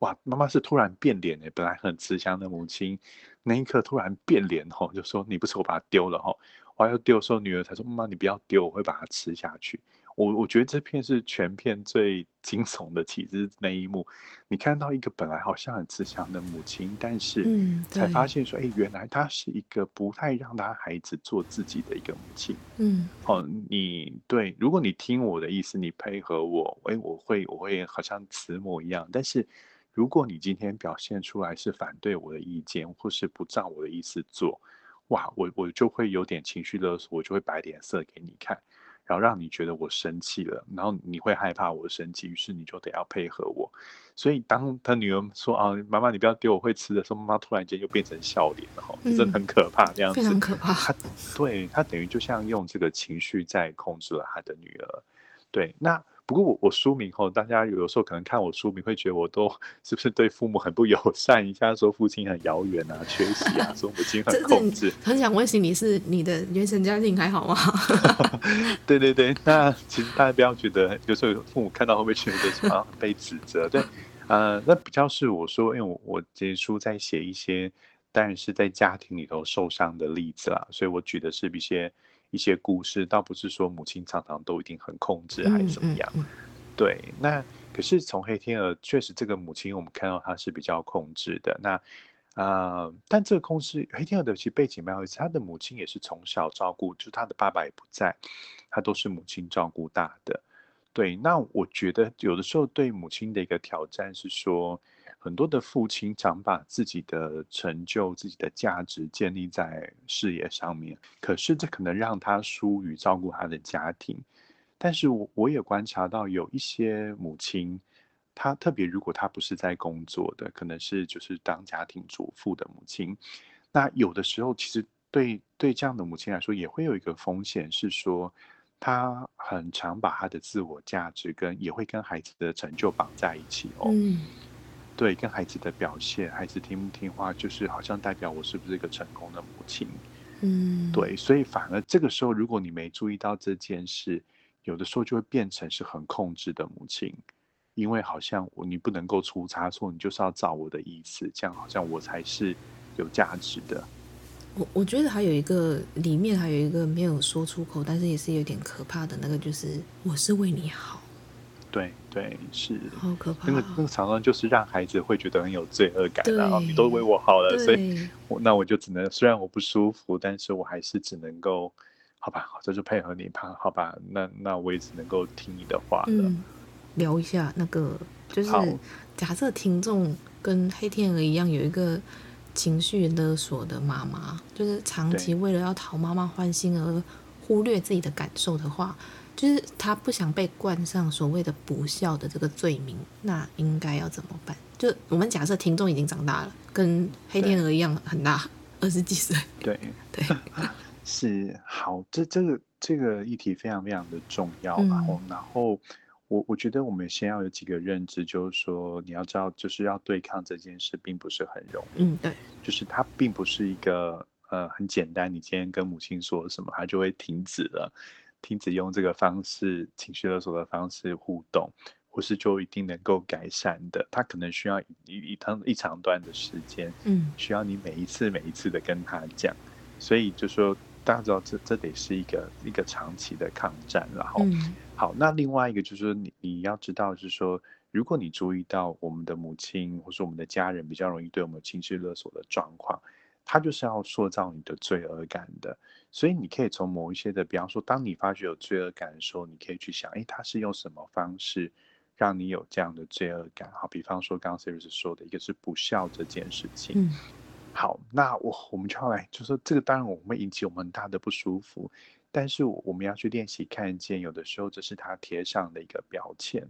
哇，妈妈是突然变脸哎，本来很慈祥的母亲，那一刻突然变脸吼，就说：“你不吃，我把它丢了吼。”我要丢的时候，女儿才说：“妈妈，你不要丢，我会把它吃下去。”我我觉得这片是全片最 [LAUGHS] 惊悚的其实那一幕。你看到一个本来好像很慈祥的母亲，但是才发现说：“哎、嗯，原来她是一个不太让她孩子做自己的一个母亲。”嗯，哦，你对，如果你听我的意思，你配合我，哎，我会我会好像慈母一样。但是如果你今天表现出来是反对我的意见，或是不照我的意思做，哇，我我就会有点情绪勒索，我就会摆脸色给你看，然后让你觉得我生气了，然后你会害怕我生气，于是你就得要配合我。所以当他女儿说啊，妈妈你不要丢，我会吃的时候，妈妈突然间就变成笑脸了，哈、嗯，真的很可怕，这样子，非常可怕。他对他等于就像用这个情绪在控制了他的女儿。对，那。不过我我书名后，大家有时候可能看我书名会觉得我都是不是对父母很不友善？[LAUGHS] 一下说父亲很遥远啊，缺席啊，说母亲很控制。很想问心你是你的原生家庭还好吗？[LAUGHS] 对对对，那其实大家不要觉得，有时候父母看到会不会觉得什么被指责？对，呃，那比较是我说，因为我我这书在写一些，当然是在家庭里头受伤的例子啦，所以我举的是一些。一些故事倒不是说母亲常常都一定很控制还是怎么样，嗯嗯嗯、对。那可是从黑天鹅确实这个母亲我们看到她是比较控制的。那啊、呃，但这个控制黑天鹅的其实背景蛮有意思，他的母亲也是从小照顾，就是他的爸爸也不在，他都是母亲照顾大的。对，那我觉得有的时候对母亲的一个挑战是说。很多的父亲常把自己的成就、自己的价值建立在事业上面，可是这可能让他疏于照顾他的家庭。但是我我也观察到有一些母亲，她特别如果她不是在工作的，可能是就是当家庭主妇的母亲，那有的时候其实对对这样的母亲来说，也会有一个风险是说，她很常把她的自我价值跟也会跟孩子的成就绑在一起哦。嗯对，跟孩子的表现，孩子听不听话，就是好像代表我是不是一个成功的母亲。嗯，对，所以反而这个时候，如果你没注意到这件事，有的时候就会变成是很控制的母亲，因为好像我你不能够出差错，你就是要照我的意思，这样好像我才是有价值的。我我觉得还有一个里面还有一个没有说出口，但是也是有点可怕的那个，就是我是为你好。对对是，好可怕。那个那个常常就是让孩子会觉得很有罪恶感，然后你都为我好了，所以我那我就只能虽然我不舒服，但是我还是只能够好吧，这就配合你吧，好吧，那那我也只能够听你的话了。嗯，聊一下那个，就是假设听众跟黑天鹅一样有一个情绪勒索的妈妈，就是长期为了要讨妈妈欢心而忽略自己的感受的话。就是他不想被冠上所谓的不孝的这个罪名，那应该要怎么办？就我们假设听众已经长大了，跟黑天鹅一样很大，二十几岁。对 [LAUGHS] 对，是好，这这个这个议题非常非常的重要。然后，嗯、然后我我觉得我们先要有几个认知，就是说你要知道，就是要对抗这件事，并不是很容易。嗯，对，就是它并不是一个呃很简单，你今天跟母亲说什么，它就会停止了。停止用这个方式，情绪勒索的方式互动，或是就一定能够改善的。他可能需要一一长一长段的时间，嗯，需要你每一次每一次的跟他讲。所以就说大家知道这这得是一个一个长期的抗战。然后，嗯、好，那另外一个就是说你你要知道，是说如果你注意到我们的母亲或是我们的家人比较容易对我们情绪勒索的状况。他就是要塑造你的罪恶感的，所以你可以从某一些的，比方说，当你发觉有罪恶感的时候，你可以去想，哎，他是用什么方式让你有这样的罪恶感？好，比方说，刚刚 Siri 说的一个是不孝这件事情。嗯，好，那我我们就要来，就说这个当然我们会引起我们很大的不舒服，但是我们要去练习看见，有的时候这是他贴上的一个标签，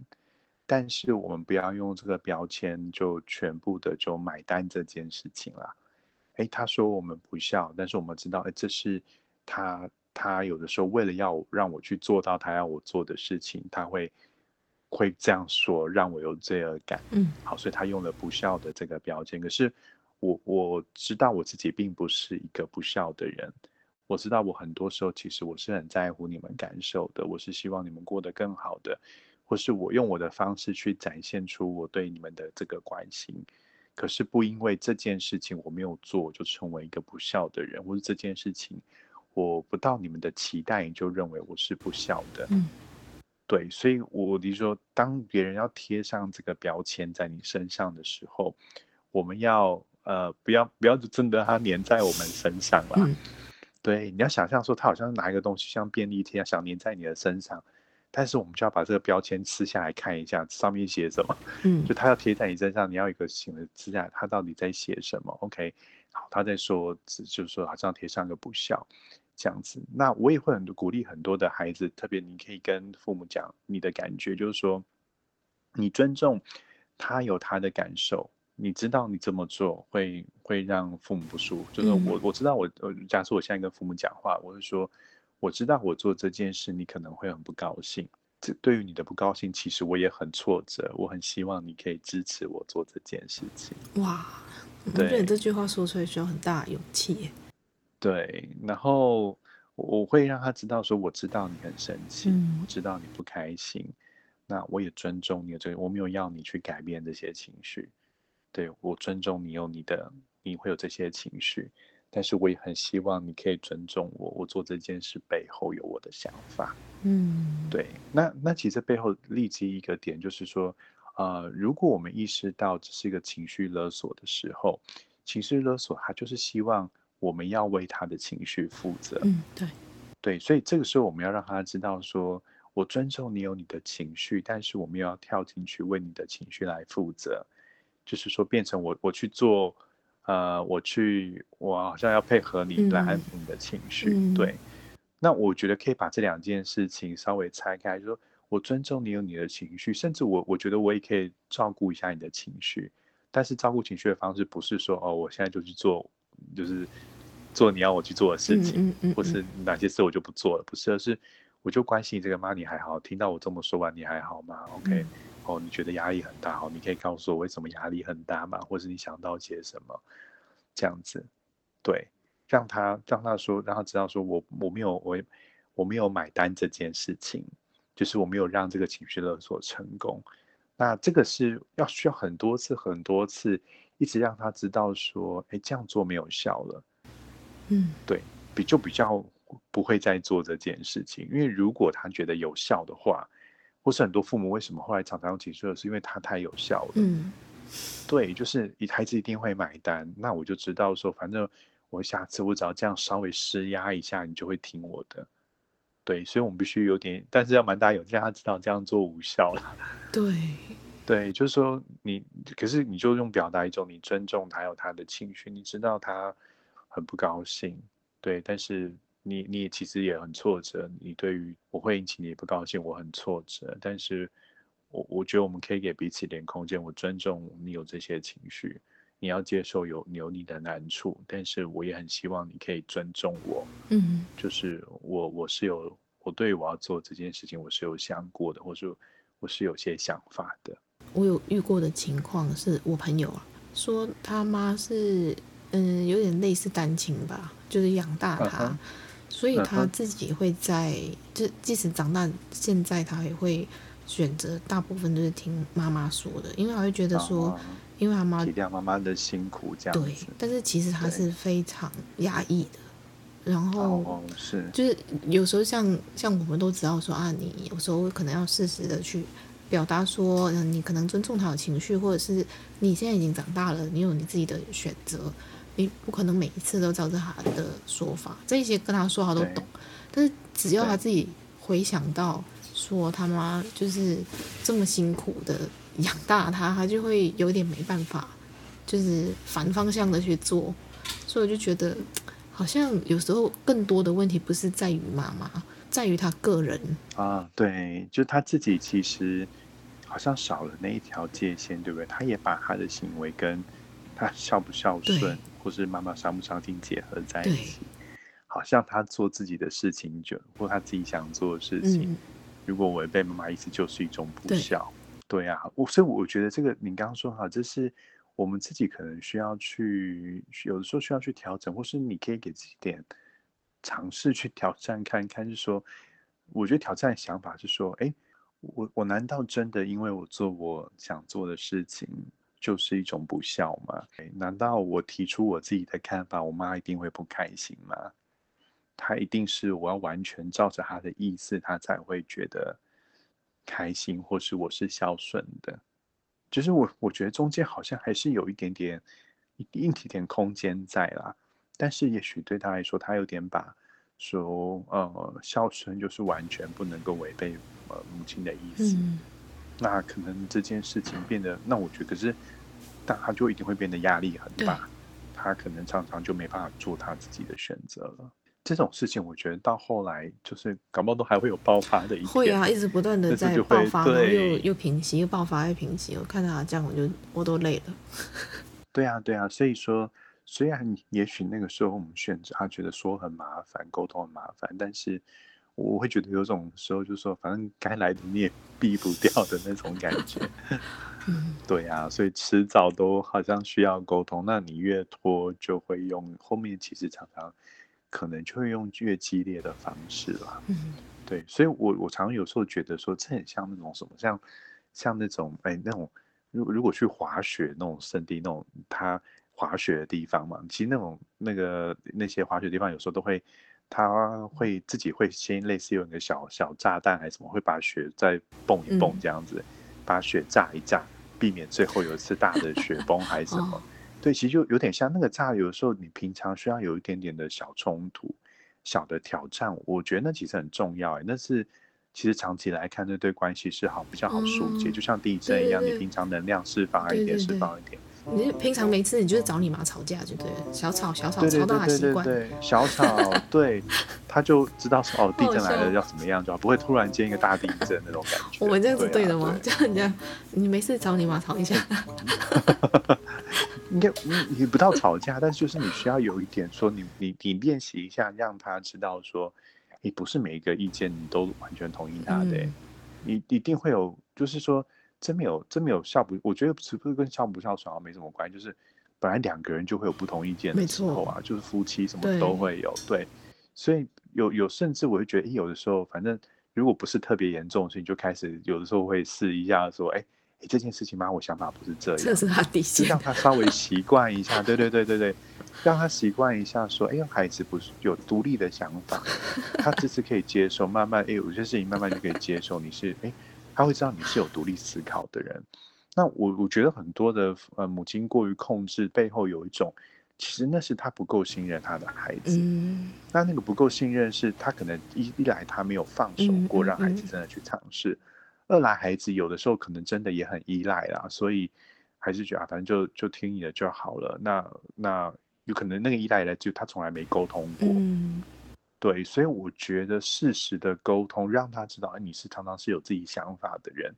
但是我们不要用这个标签就全部的就买单这件事情了。哎，他说我们不孝，但是我们知道，哎，这是他他有的时候为了要让我去做到他要我做的事情，他会会这样说，让我有罪恶感。嗯，好，所以他用了不孝的这个标签。可是我我知道我自己并不是一个不孝的人，我知道我很多时候其实我是很在乎你们感受的，我是希望你们过得更好的，或是我用我的方式去展现出我对你们的这个关心。可是不因为这件事情我没有做，就成为一个不孝的人，或者这件事情。我不到你们的期待，你就认为我是不孝的。嗯，对，所以我就说，当别人要贴上这个标签在你身上的时候，我们要呃，不要不要真的它粘在我们身上了。嗯，对，你要想象说，他好像拿一个东西，像便利贴，想粘在你的身上，但是我们就要把这个标签撕下来看一下，上面写什么。嗯，就他要贴在你身上，你要有一个新的撕下来，他到底在写什么？OK，好，他在说，就是说好像贴上个不孝。这样子，那我也会很多鼓励很多的孩子，特别你可以跟父母讲你的感觉，就是说，你尊重他有他的感受，你知道你这么做会会让父母不舒服，就是我我知道我呃，假设我现在跟父母讲话，我是说，我知道我做这件事你可能会很不高兴，这对于你的不高兴，其实我也很挫折，我很希望你可以支持我做这件事情。哇，我觉得你这句话说出来需要很大勇气。对，然后我会让他知道说，我知道你很生气，嗯，我知道你不开心，那我也尊重你的这个，我没有要你去改变这些情绪，对，我尊重你有你的，你会有这些情绪，但是我也很希望你可以尊重我，我做这件事背后有我的想法，嗯，对，那那其实背后立即一个点就是说，呃，如果我们意识到这是一个情绪勒索的时候，情绪勒索它就是希望。我们要为他的情绪负责。嗯，对，对，所以这个时候我们要让他知道说，说我尊重你有你的情绪，但是我们又要跳进去为你的情绪来负责，就是说变成我我去做，呃，我去我好像要配合你来安抚你的情绪。嗯、对，那我觉得可以把这两件事情稍微拆开，就是、说我尊重你有你的情绪，甚至我我觉得我也可以照顾一下你的情绪，但是照顾情绪的方式不是说哦，我现在就去做。就是做你要我去做的事情，嗯嗯嗯嗯、或是哪些事我就不做了，不是，而是我就关心这个妈，你还好？听到我这么说完，你还好吗？OK，、嗯、哦，你觉得压力很大，哦，你可以告诉我为什么压力很大吗？或是你想到些什么？这样子，对，让他让他说，让他知道说我我没有我我没有买单这件事情，就是我没有让这个情绪勒索成功。那这个是要需要很多次很多次。一直让他知道说，哎，这样做没有效了，嗯，对，比就比较不会再做这件事情。因为如果他觉得有效的话，或是很多父母为什么后来常常用情绪勒索，是因为他太有效了，嗯，对，就是孩子一定会买单。那我就知道说，反正我下次我只要这样稍微施压一下，你就会听我的。对，所以我们必须有点，但是要蛮大勇气让他知道这样做无效了。[LAUGHS] 对。对，就是说你，可是你就用表达一种你尊重他有他的情绪，你知道他很不高兴，对，但是你你也其实也很挫折，你对于我会引起你不高兴，我很挫折，但是我我觉得我们可以给彼此一点空间，我尊重你有这些情绪，你要接受有有你的难处，但是我也很希望你可以尊重我，嗯，就是我我是有我对我要做这件事情我是有想过的，或是我是有些想法的。我有遇过的情况是我朋友啊，说他妈是嗯有点类似单亲吧，就是养大他，uh -huh. 所以他自己会在就即使长大，现在他也会选择大部分都是听妈妈说的，因为他会觉得说，uh. 因为他妈体谅妈妈的辛苦这样子。对，但是其实他是非常压抑的，然后、uh. 是就是有时候像像我们都知道说啊，你有时候可能要适时的去。表达说，嗯，你可能尊重他的情绪，或者是你现在已经长大了，你有你自己的选择，你不可能每一次都照着他的说法。这些跟他说他都懂，但是只要他自己回想到说他妈就是这么辛苦的养大他，他就会有点没办法，就是反方向的去做。所以我就觉得，好像有时候更多的问题不是在于妈妈。在于他个人啊，对，就他自己其实好像少了那一条界限，对不对？他也把他的行为跟他孝不孝顺，或是妈妈伤不伤心结合在一起。好像他做自己的事情就或他自己想做的事情，嗯、如果违背妈妈意思，就是一种不孝。对，对啊，我所以我觉得这个你刚刚说哈，这是我们自己可能需要去有的时候需要去调整，或是你可以给自己点尝试去挑战看看，是说，我觉得挑战的想法是说，哎，我我难道真的因为我做我想做的事情？就是一种不孝吗？难道我提出我自己的看法，我妈一定会不开心吗？她一定是我要完全照着她的意思，她才会觉得开心，或是我是孝顺的。就是我，我觉得中间好像还是有一点点一点点空间在啦。但是也许对她来说，她有点把说呃孝顺就是完全不能够违背呃母亲的意思。嗯那可能这件事情变得，那我觉得可是，但他就一定会变得压力很大，他可能常常就没办法做他自己的选择了。这种事情，我觉得到后来就是感冒都还会有爆发的一天，会啊，一直不断的在爆发，然后又又平息，又爆发又平息。我看到他这样，我就我都累了。[LAUGHS] 对啊，对啊，所以说，虽然也许那个时候我们选择，他觉得说很麻烦，沟通很麻烦，但是。我会觉得有种时候，就是说，反正该来的你也避不掉的那种感觉。[LAUGHS] [LAUGHS] 对啊，所以迟早都好像需要沟通。那你越拖，就会用后面其实常常可能就会用越激烈的方式啦。对，所以我我常常有时候觉得说，这很像那种什么，像像那种哎那种，如果如果去滑雪那种圣地那种他滑雪的地方嘛，其实那种那个那些滑雪地方有时候都会。他会自己会先类似有一个小小炸弹还是什么，会把雪再蹦一蹦这样子，嗯、把雪炸一炸，避免最后有一次大的雪崩还是什么。哦、对，其实就有点像那个炸，有的时候你平常需要有一点点的小冲突、小的挑战，我觉得那其实很重要哎，那是其实长期来看，那对关系是好比较好疏解，嗯、就像地震一样，对对对，你平常能量释放一点，释放一点。你平常每次你就是找你妈吵架就对了，小吵小吵吵到他习惯。对，小吵，[LAUGHS] 对，他就知道说哦，地震来了要怎么样，就不会突然间一个大地震那种感觉。我们这样子对的吗？这样这样，你没事找你妈吵一下。[LAUGHS] 应该你你不到吵架，但是就是你需要有一点说你你你练习一下，让他知道说，你不是每一个意见你都完全同意他的，你一定会有，就是说。真没有，真没有孝不，我觉得是不是跟孝不孝顺啊没什么关系，就是本来两个人就会有不同意见的时候啊，就是夫妻什么都会有，对，对，所以有有甚至我会觉得，有的时候反正如果不是特别严重，所以你就开始有的时候会试一下说，哎哎这件事情嘛，我想法不是这样，这是他底线，让他稍微习惯一下，对对对对对，让他习惯一下说，哎孩子不是有独立的想法，他这次可以接受，慢慢哎有些事情慢慢就可以接受，你是哎。他会知道你是有独立思考的人，那我我觉得很多的呃母亲过于控制背后有一种，其实那是他不够信任他的孩子。嗯，那那个不够信任是他可能一一来他没有放手过让孩子真的去尝试，嗯嗯、二来孩子有的时候可能真的也很依赖啦，所以还是觉得啊反正就就听你的就好了。那那有可能那个依赖来就他从来没沟通过。嗯对，所以我觉得适时的沟通，让他知道，哎，你是常常是有自己想法的人，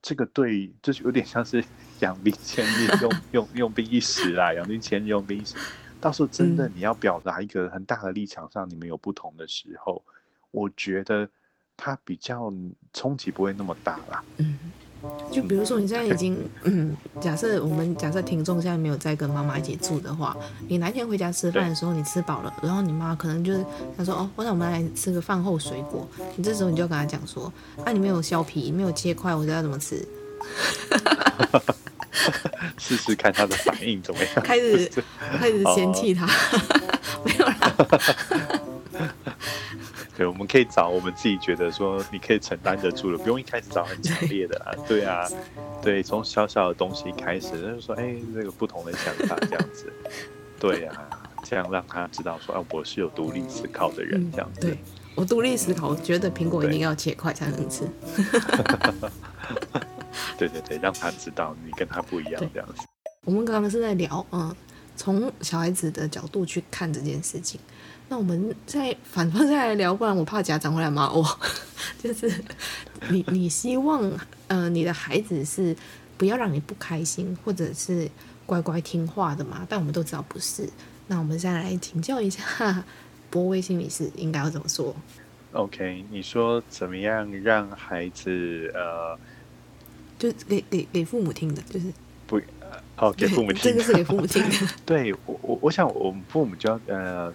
这个对，就是有点像是 [LAUGHS] 养兵千日，用 [LAUGHS] 用用兵一时啦，养兵千日用兵一时。到时候真的你要表达一个很大的立场上，你们有不同的时候，我觉得他比较冲击不会那么大啦。嗯。就比如说，你现在已经嗯，假设我们假设听众现在没有在跟妈妈一起住的话，你哪天回家吃饭的时候，你吃饱了，然后你妈可能就是她说哦，我想我们来吃个饭后水果，你这时候你就跟她讲说，啊，你没有削皮，没有切块，我知道怎么吃。[LAUGHS] 试试看她的反应怎么样？开始 [LAUGHS] 开始嫌弃她，[LAUGHS] 没有啦。对，我们可以找我们自己觉得说你可以承担得住的，不用一开始找很强烈的啊。对啊，对，从小小的东西开始，就是说，哎，那个不同的想法这样子，对啊，这样让他知道说，啊，我是有独立思考的人，这样子。对，我独立思考，我觉得苹果一定要切块才能吃。对对对，让他知道你跟他不一样这样子。我们刚刚是在聊，嗯，从小孩子的角度去看这件事情。那我们再反方再来聊，不然我怕家长会来骂我。[LAUGHS] 就是你你希望呃你的孩子是不要让你不开心，或者是乖乖听话的嘛？但我们都知道不是。那我们再来请教一下博威心理师应该要怎么说？OK，你说怎么样让孩子呃，就给给给父母听的，就是不哦，给父母 [LAUGHS] 听，这个是给父母听的。[LAUGHS] 对我我我想我们父母就要呃，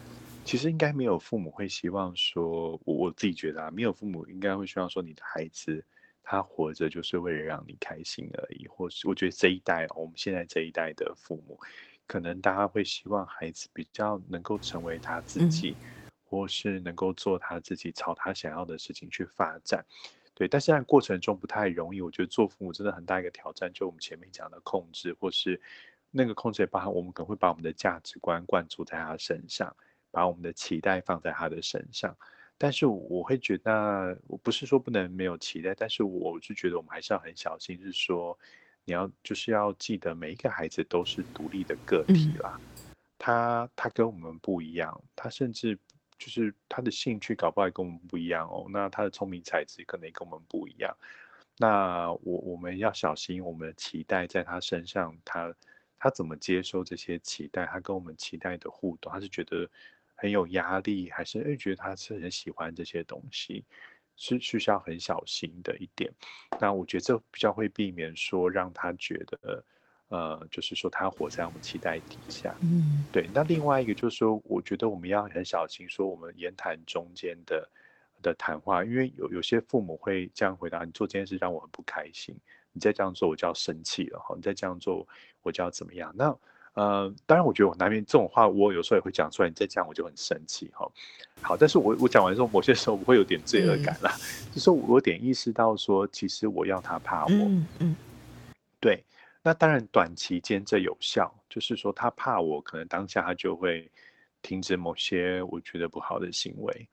其实应该没有父母会希望说，我我自己觉得啊，没有父母应该会希望说你的孩子。他活着就是为了让你开心而已，或是我觉得这一代，我们现在这一代的父母，可能大家会希望孩子比较能够成为他自己，嗯、或是能够做他自己，朝他想要的事情去发展。对，但是在过程中不太容易。我觉得做父母真的很大一个挑战，就我们前面讲的控制，或是那个控制也包含我们可能会把我们的价值观灌注在他身上，把我们的期待放在他的身上。但是我会觉得，我不是说不能没有期待，但是我就觉得我们还是要很小心，是说你要就是要记得每一个孩子都是独立的个体啦，他他跟我们不一样，他甚至就是他的兴趣搞不好也跟我们不一样哦，那他的聪明才智可能也跟我们不一样，那我我们要小心我们的期待在他身上，他他怎么接收这些期待，他跟我们期待的互动，他是觉得。很有压力，还是诶觉得他是很喜欢这些东西，是需要很小心的一点。那我觉得这比较会避免说让他觉得，呃，就是说他活在我们期待底下。嗯，对。那另外一个就是说，我觉得我们要很小心说我们言谈中间的的谈话，因为有有些父母会这样回答：你做这件事让我很不开心，你再这样做我就要生气了哈，你再这样做我就要怎么样？那呃，当然，我觉得我难免这种话，我有时候也会讲出来。你再讲，我就很生气哈。好，但是我我讲完之后，某些时候我会有点罪恶感啦，嗯、就是我有点意识到说，其实我要他怕我。嗯，嗯对。那当然，短期间这有效，就是说他怕我，可能当下他就会停止某些我觉得不好的行为。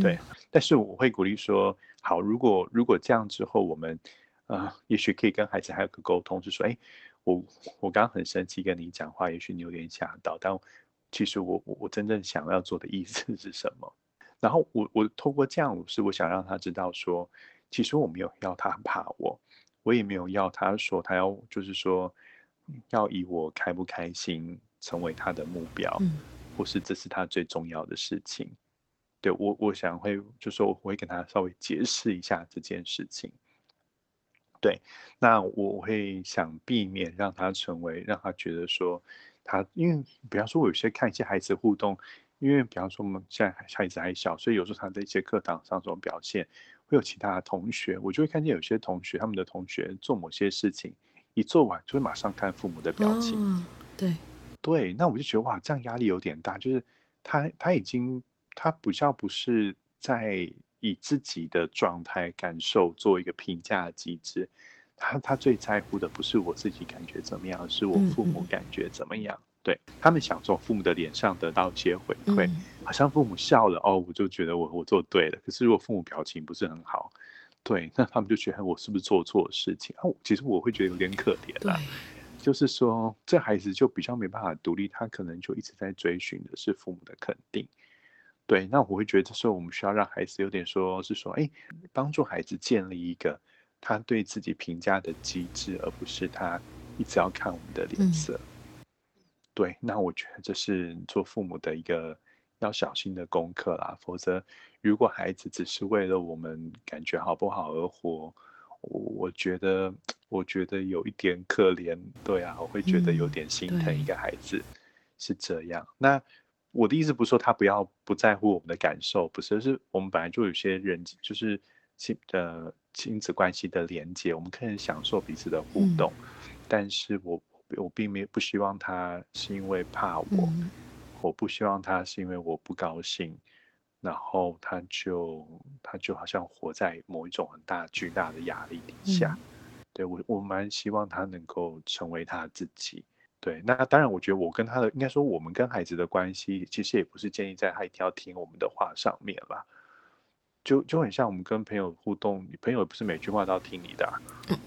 对。嗯、但是我会鼓励说，好，如果如果这样之后，我们呃，也许可以跟孩子还有个沟通，就是说，哎。我我刚刚很生气跟你讲话，也许你有点吓到，但其实我我真正想要做的意思是什么？然后我我透过这样，是我想让他知道说，其实我没有要他怕我，我也没有要他说他要就是说要以我开不开心成为他的目标，嗯、或是这是他最重要的事情。对，我我想会就是说我会跟他稍微解释一下这件事情。对，那我会想避免让他成为让他觉得说他，因为比方说，我有些看一些孩子互动，因为比方说我们现在孩子还小，所以有时候他的一些课堂上这种表现，会有其他的同学，我就会看见有些同学，他们的同学做某些事情，一做完就会马上看父母的表情。哦、对，对，那我就觉得哇，这样压力有点大，就是他他已经他比较不是在。以自己的状态感受做一个评价机制，他他最在乎的不是我自己感觉怎么样，而是我父母感觉怎么样。嗯嗯对，他们想从父母的脸上得到一些回馈，嗯、好像父母笑了哦，我就觉得我我做对了。可是如果父母表情不是很好，对，那他们就觉得我是不是做错事情？啊，其实我会觉得有点可怜啦。就是说，这孩子就比较没办法独立，他可能就一直在追寻的是父母的肯定。对，那我会觉得这时候我们需要让孩子有点说，是说，哎，帮助孩子建立一个他对自己评价的机制，而不是他一直要看我们的脸色。嗯、对，那我觉得这是做父母的一个要小心的功课啦。否则，如果孩子只是为了我们感觉好不好而活，我，我觉得，我觉得有一点可怜。对啊，我会觉得有点心疼一个孩子，嗯、是这样。那。我的意思不是说他不要不在乎我们的感受，不是，是我们本来就有些人就是亲呃亲子关系的连接，我们可以享受彼此的互动，嗯、但是我我并没不希望他是因为怕我，嗯、我不希望他是因为我不高兴，然后他就他就好像活在某一种很大巨大的压力底下，嗯、对我我蛮希望他能够成为他自己。对，那当然，我觉得我跟他的，应该说我们跟孩子的关系，其实也不是建立在他一定要听我们的话上面吧。就就很像我们跟朋友互动，朋友不是每句话都要听你的啊。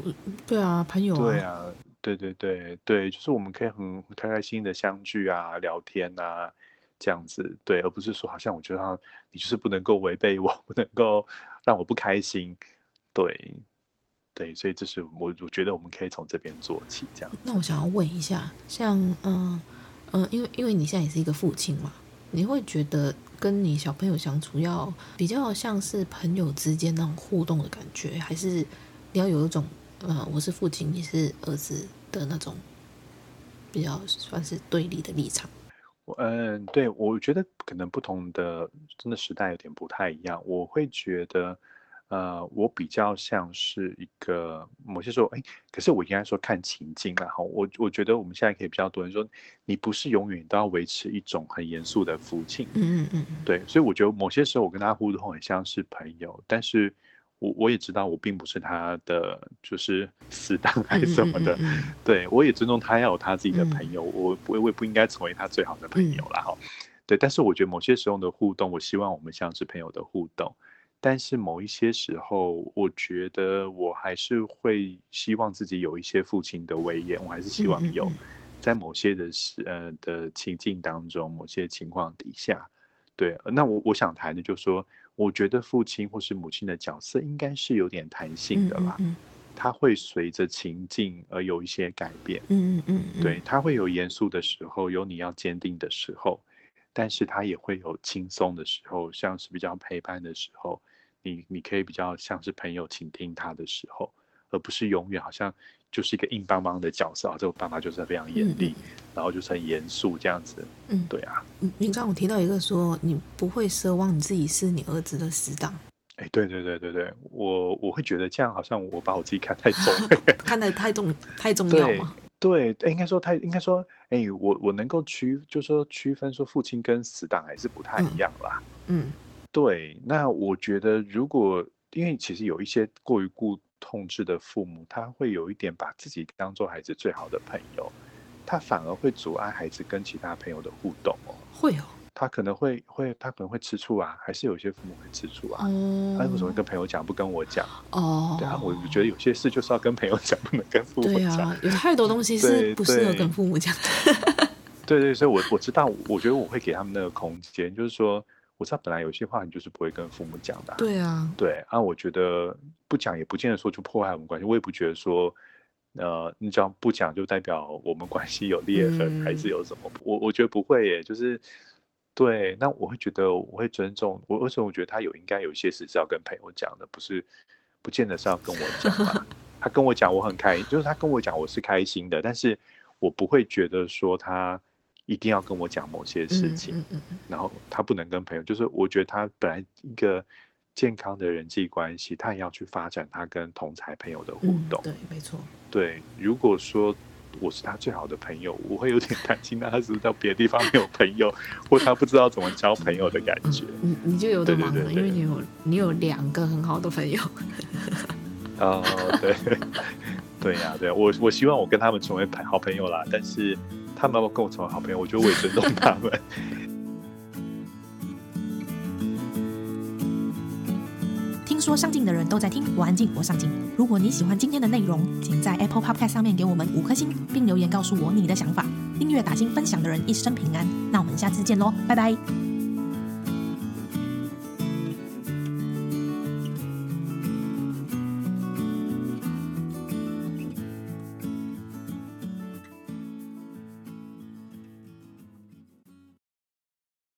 嗯，对啊，朋友啊。对啊，对对对对，就是我们可以很开开心的相聚啊，聊天啊，这样子，对，而不是说好像我觉得你就是不能够违背我，不能够让我不开心，对。对，所以这是我我觉得我们可以从这边做起，这样。那我想要问一下，像嗯嗯、因为因为你现在也是一个父亲嘛，你会觉得跟你小朋友相处要比较像是朋友之间那种互动的感觉，还是你要有一种呃，我是父亲，你是儿子的那种比较算是对立的立场？嗯，对，我觉得可能不同的真的时代有点不太一样。我会觉得，呃，我比较像是一个某些时候，哎，可是我应该说看情境啦。哈，我我觉得我们现在可以比较多人说，你不是永远都要维持一种很严肃的父亲。嗯嗯嗯，对，所以我觉得某些时候我跟他互动很像是朋友，但是。我我也知道，我并不是他的就是 [LAUGHS] 死党还是什么的，嗯嗯嗯嗯、对，我也尊重他要有他自己的朋友，嗯、我我我也不应该成为他最好的朋友啦。哈、嗯。对，但是我觉得某些时候的互动，我希望我们像是朋友的互动，但是某一些时候，我觉得我还是会希望自己有一些父亲的威严，我还是希望有在某些的时呃的情境当中，某些情况底下，对，那我我想谈的就是说。我觉得父亲或是母亲的角色应该是有点弹性的啦，他会随着情境而有一些改变。嗯嗯嗯，对，他会有严肃的时候，有你要坚定的时候，但是他也会有轻松的时候，像是比较陪伴的时候，你你可以比较像是朋友倾听他的时候，而不是永远好像。就是一个硬邦邦的角色，这个爸爸就是非常严厉，嗯、然后就是很严肃这样子。嗯，对啊。您刚刚我提到一个说，你不会奢望你自己是你儿子的死党。哎，对对对对对，我我会觉得这样好像我把我自己看太重，[LAUGHS] 看得太重太重要吗？对，对，应该说太应该说，哎，我我能够区，就是说区分说父亲跟死党还是不太一样啦。嗯，对。那我觉得如果因为其实有一些过于固。控制的父母，他会有一点把自己当做孩子最好的朋友，他反而会阻碍孩子跟其他朋友的互动哦。会哦，他可能会会，他可能会吃醋啊，还是有些父母会吃醋啊。嗯，他为什么会跟朋友讲，不跟我讲？哦，对啊，我觉得有些事就是要跟朋友讲，不能跟父母讲。对啊，有太多东西是不适合跟父母讲的。[LAUGHS] 对对，所以我我知道，我觉得我会给他们那个空间，就是说。我知道本来有些话你就是不会跟父母讲的，对啊，对啊，我觉得不讲也不见得说就破坏我们关系，我也不觉得说，呃，你只要不讲就代表我们关系有裂痕还是有什么，我我觉得不会耶，就是对，那我会觉得我会尊重，我为什么我觉得他有应该有一些事是要跟朋友讲的，不是不见得是要跟我讲，[LAUGHS] 他跟我讲我很开心，就是他跟我讲我是开心的，但是我不会觉得说他。一定要跟我讲某些事情，嗯嗯嗯、然后他不能跟朋友，就是我觉得他本来一个健康的人际关系，他也要去发展他跟同才朋友的互动。嗯、对，没错。对，如果说我是他最好的朋友，我会有点担心，他是不是到别的地方没有朋友，[LAUGHS] 或他不知道怎么交朋友的感觉。你你就有点忙了，因为你有你有两个很好的朋友。[LAUGHS] 哦，对，[LAUGHS] 对呀、啊，对、啊，我我希望我跟他们成为好朋友啦，但是。他们要跟我成为好朋友，我觉得我也尊重他们。[LAUGHS] 听说上进的人都在听，我安静，我上进。如果你喜欢今天的内容，请在 Apple Podcast 上面给我们五颗星，并留言告诉我你的想法。订阅、打星、分享的人一生平安。那我们下次见喽，拜拜。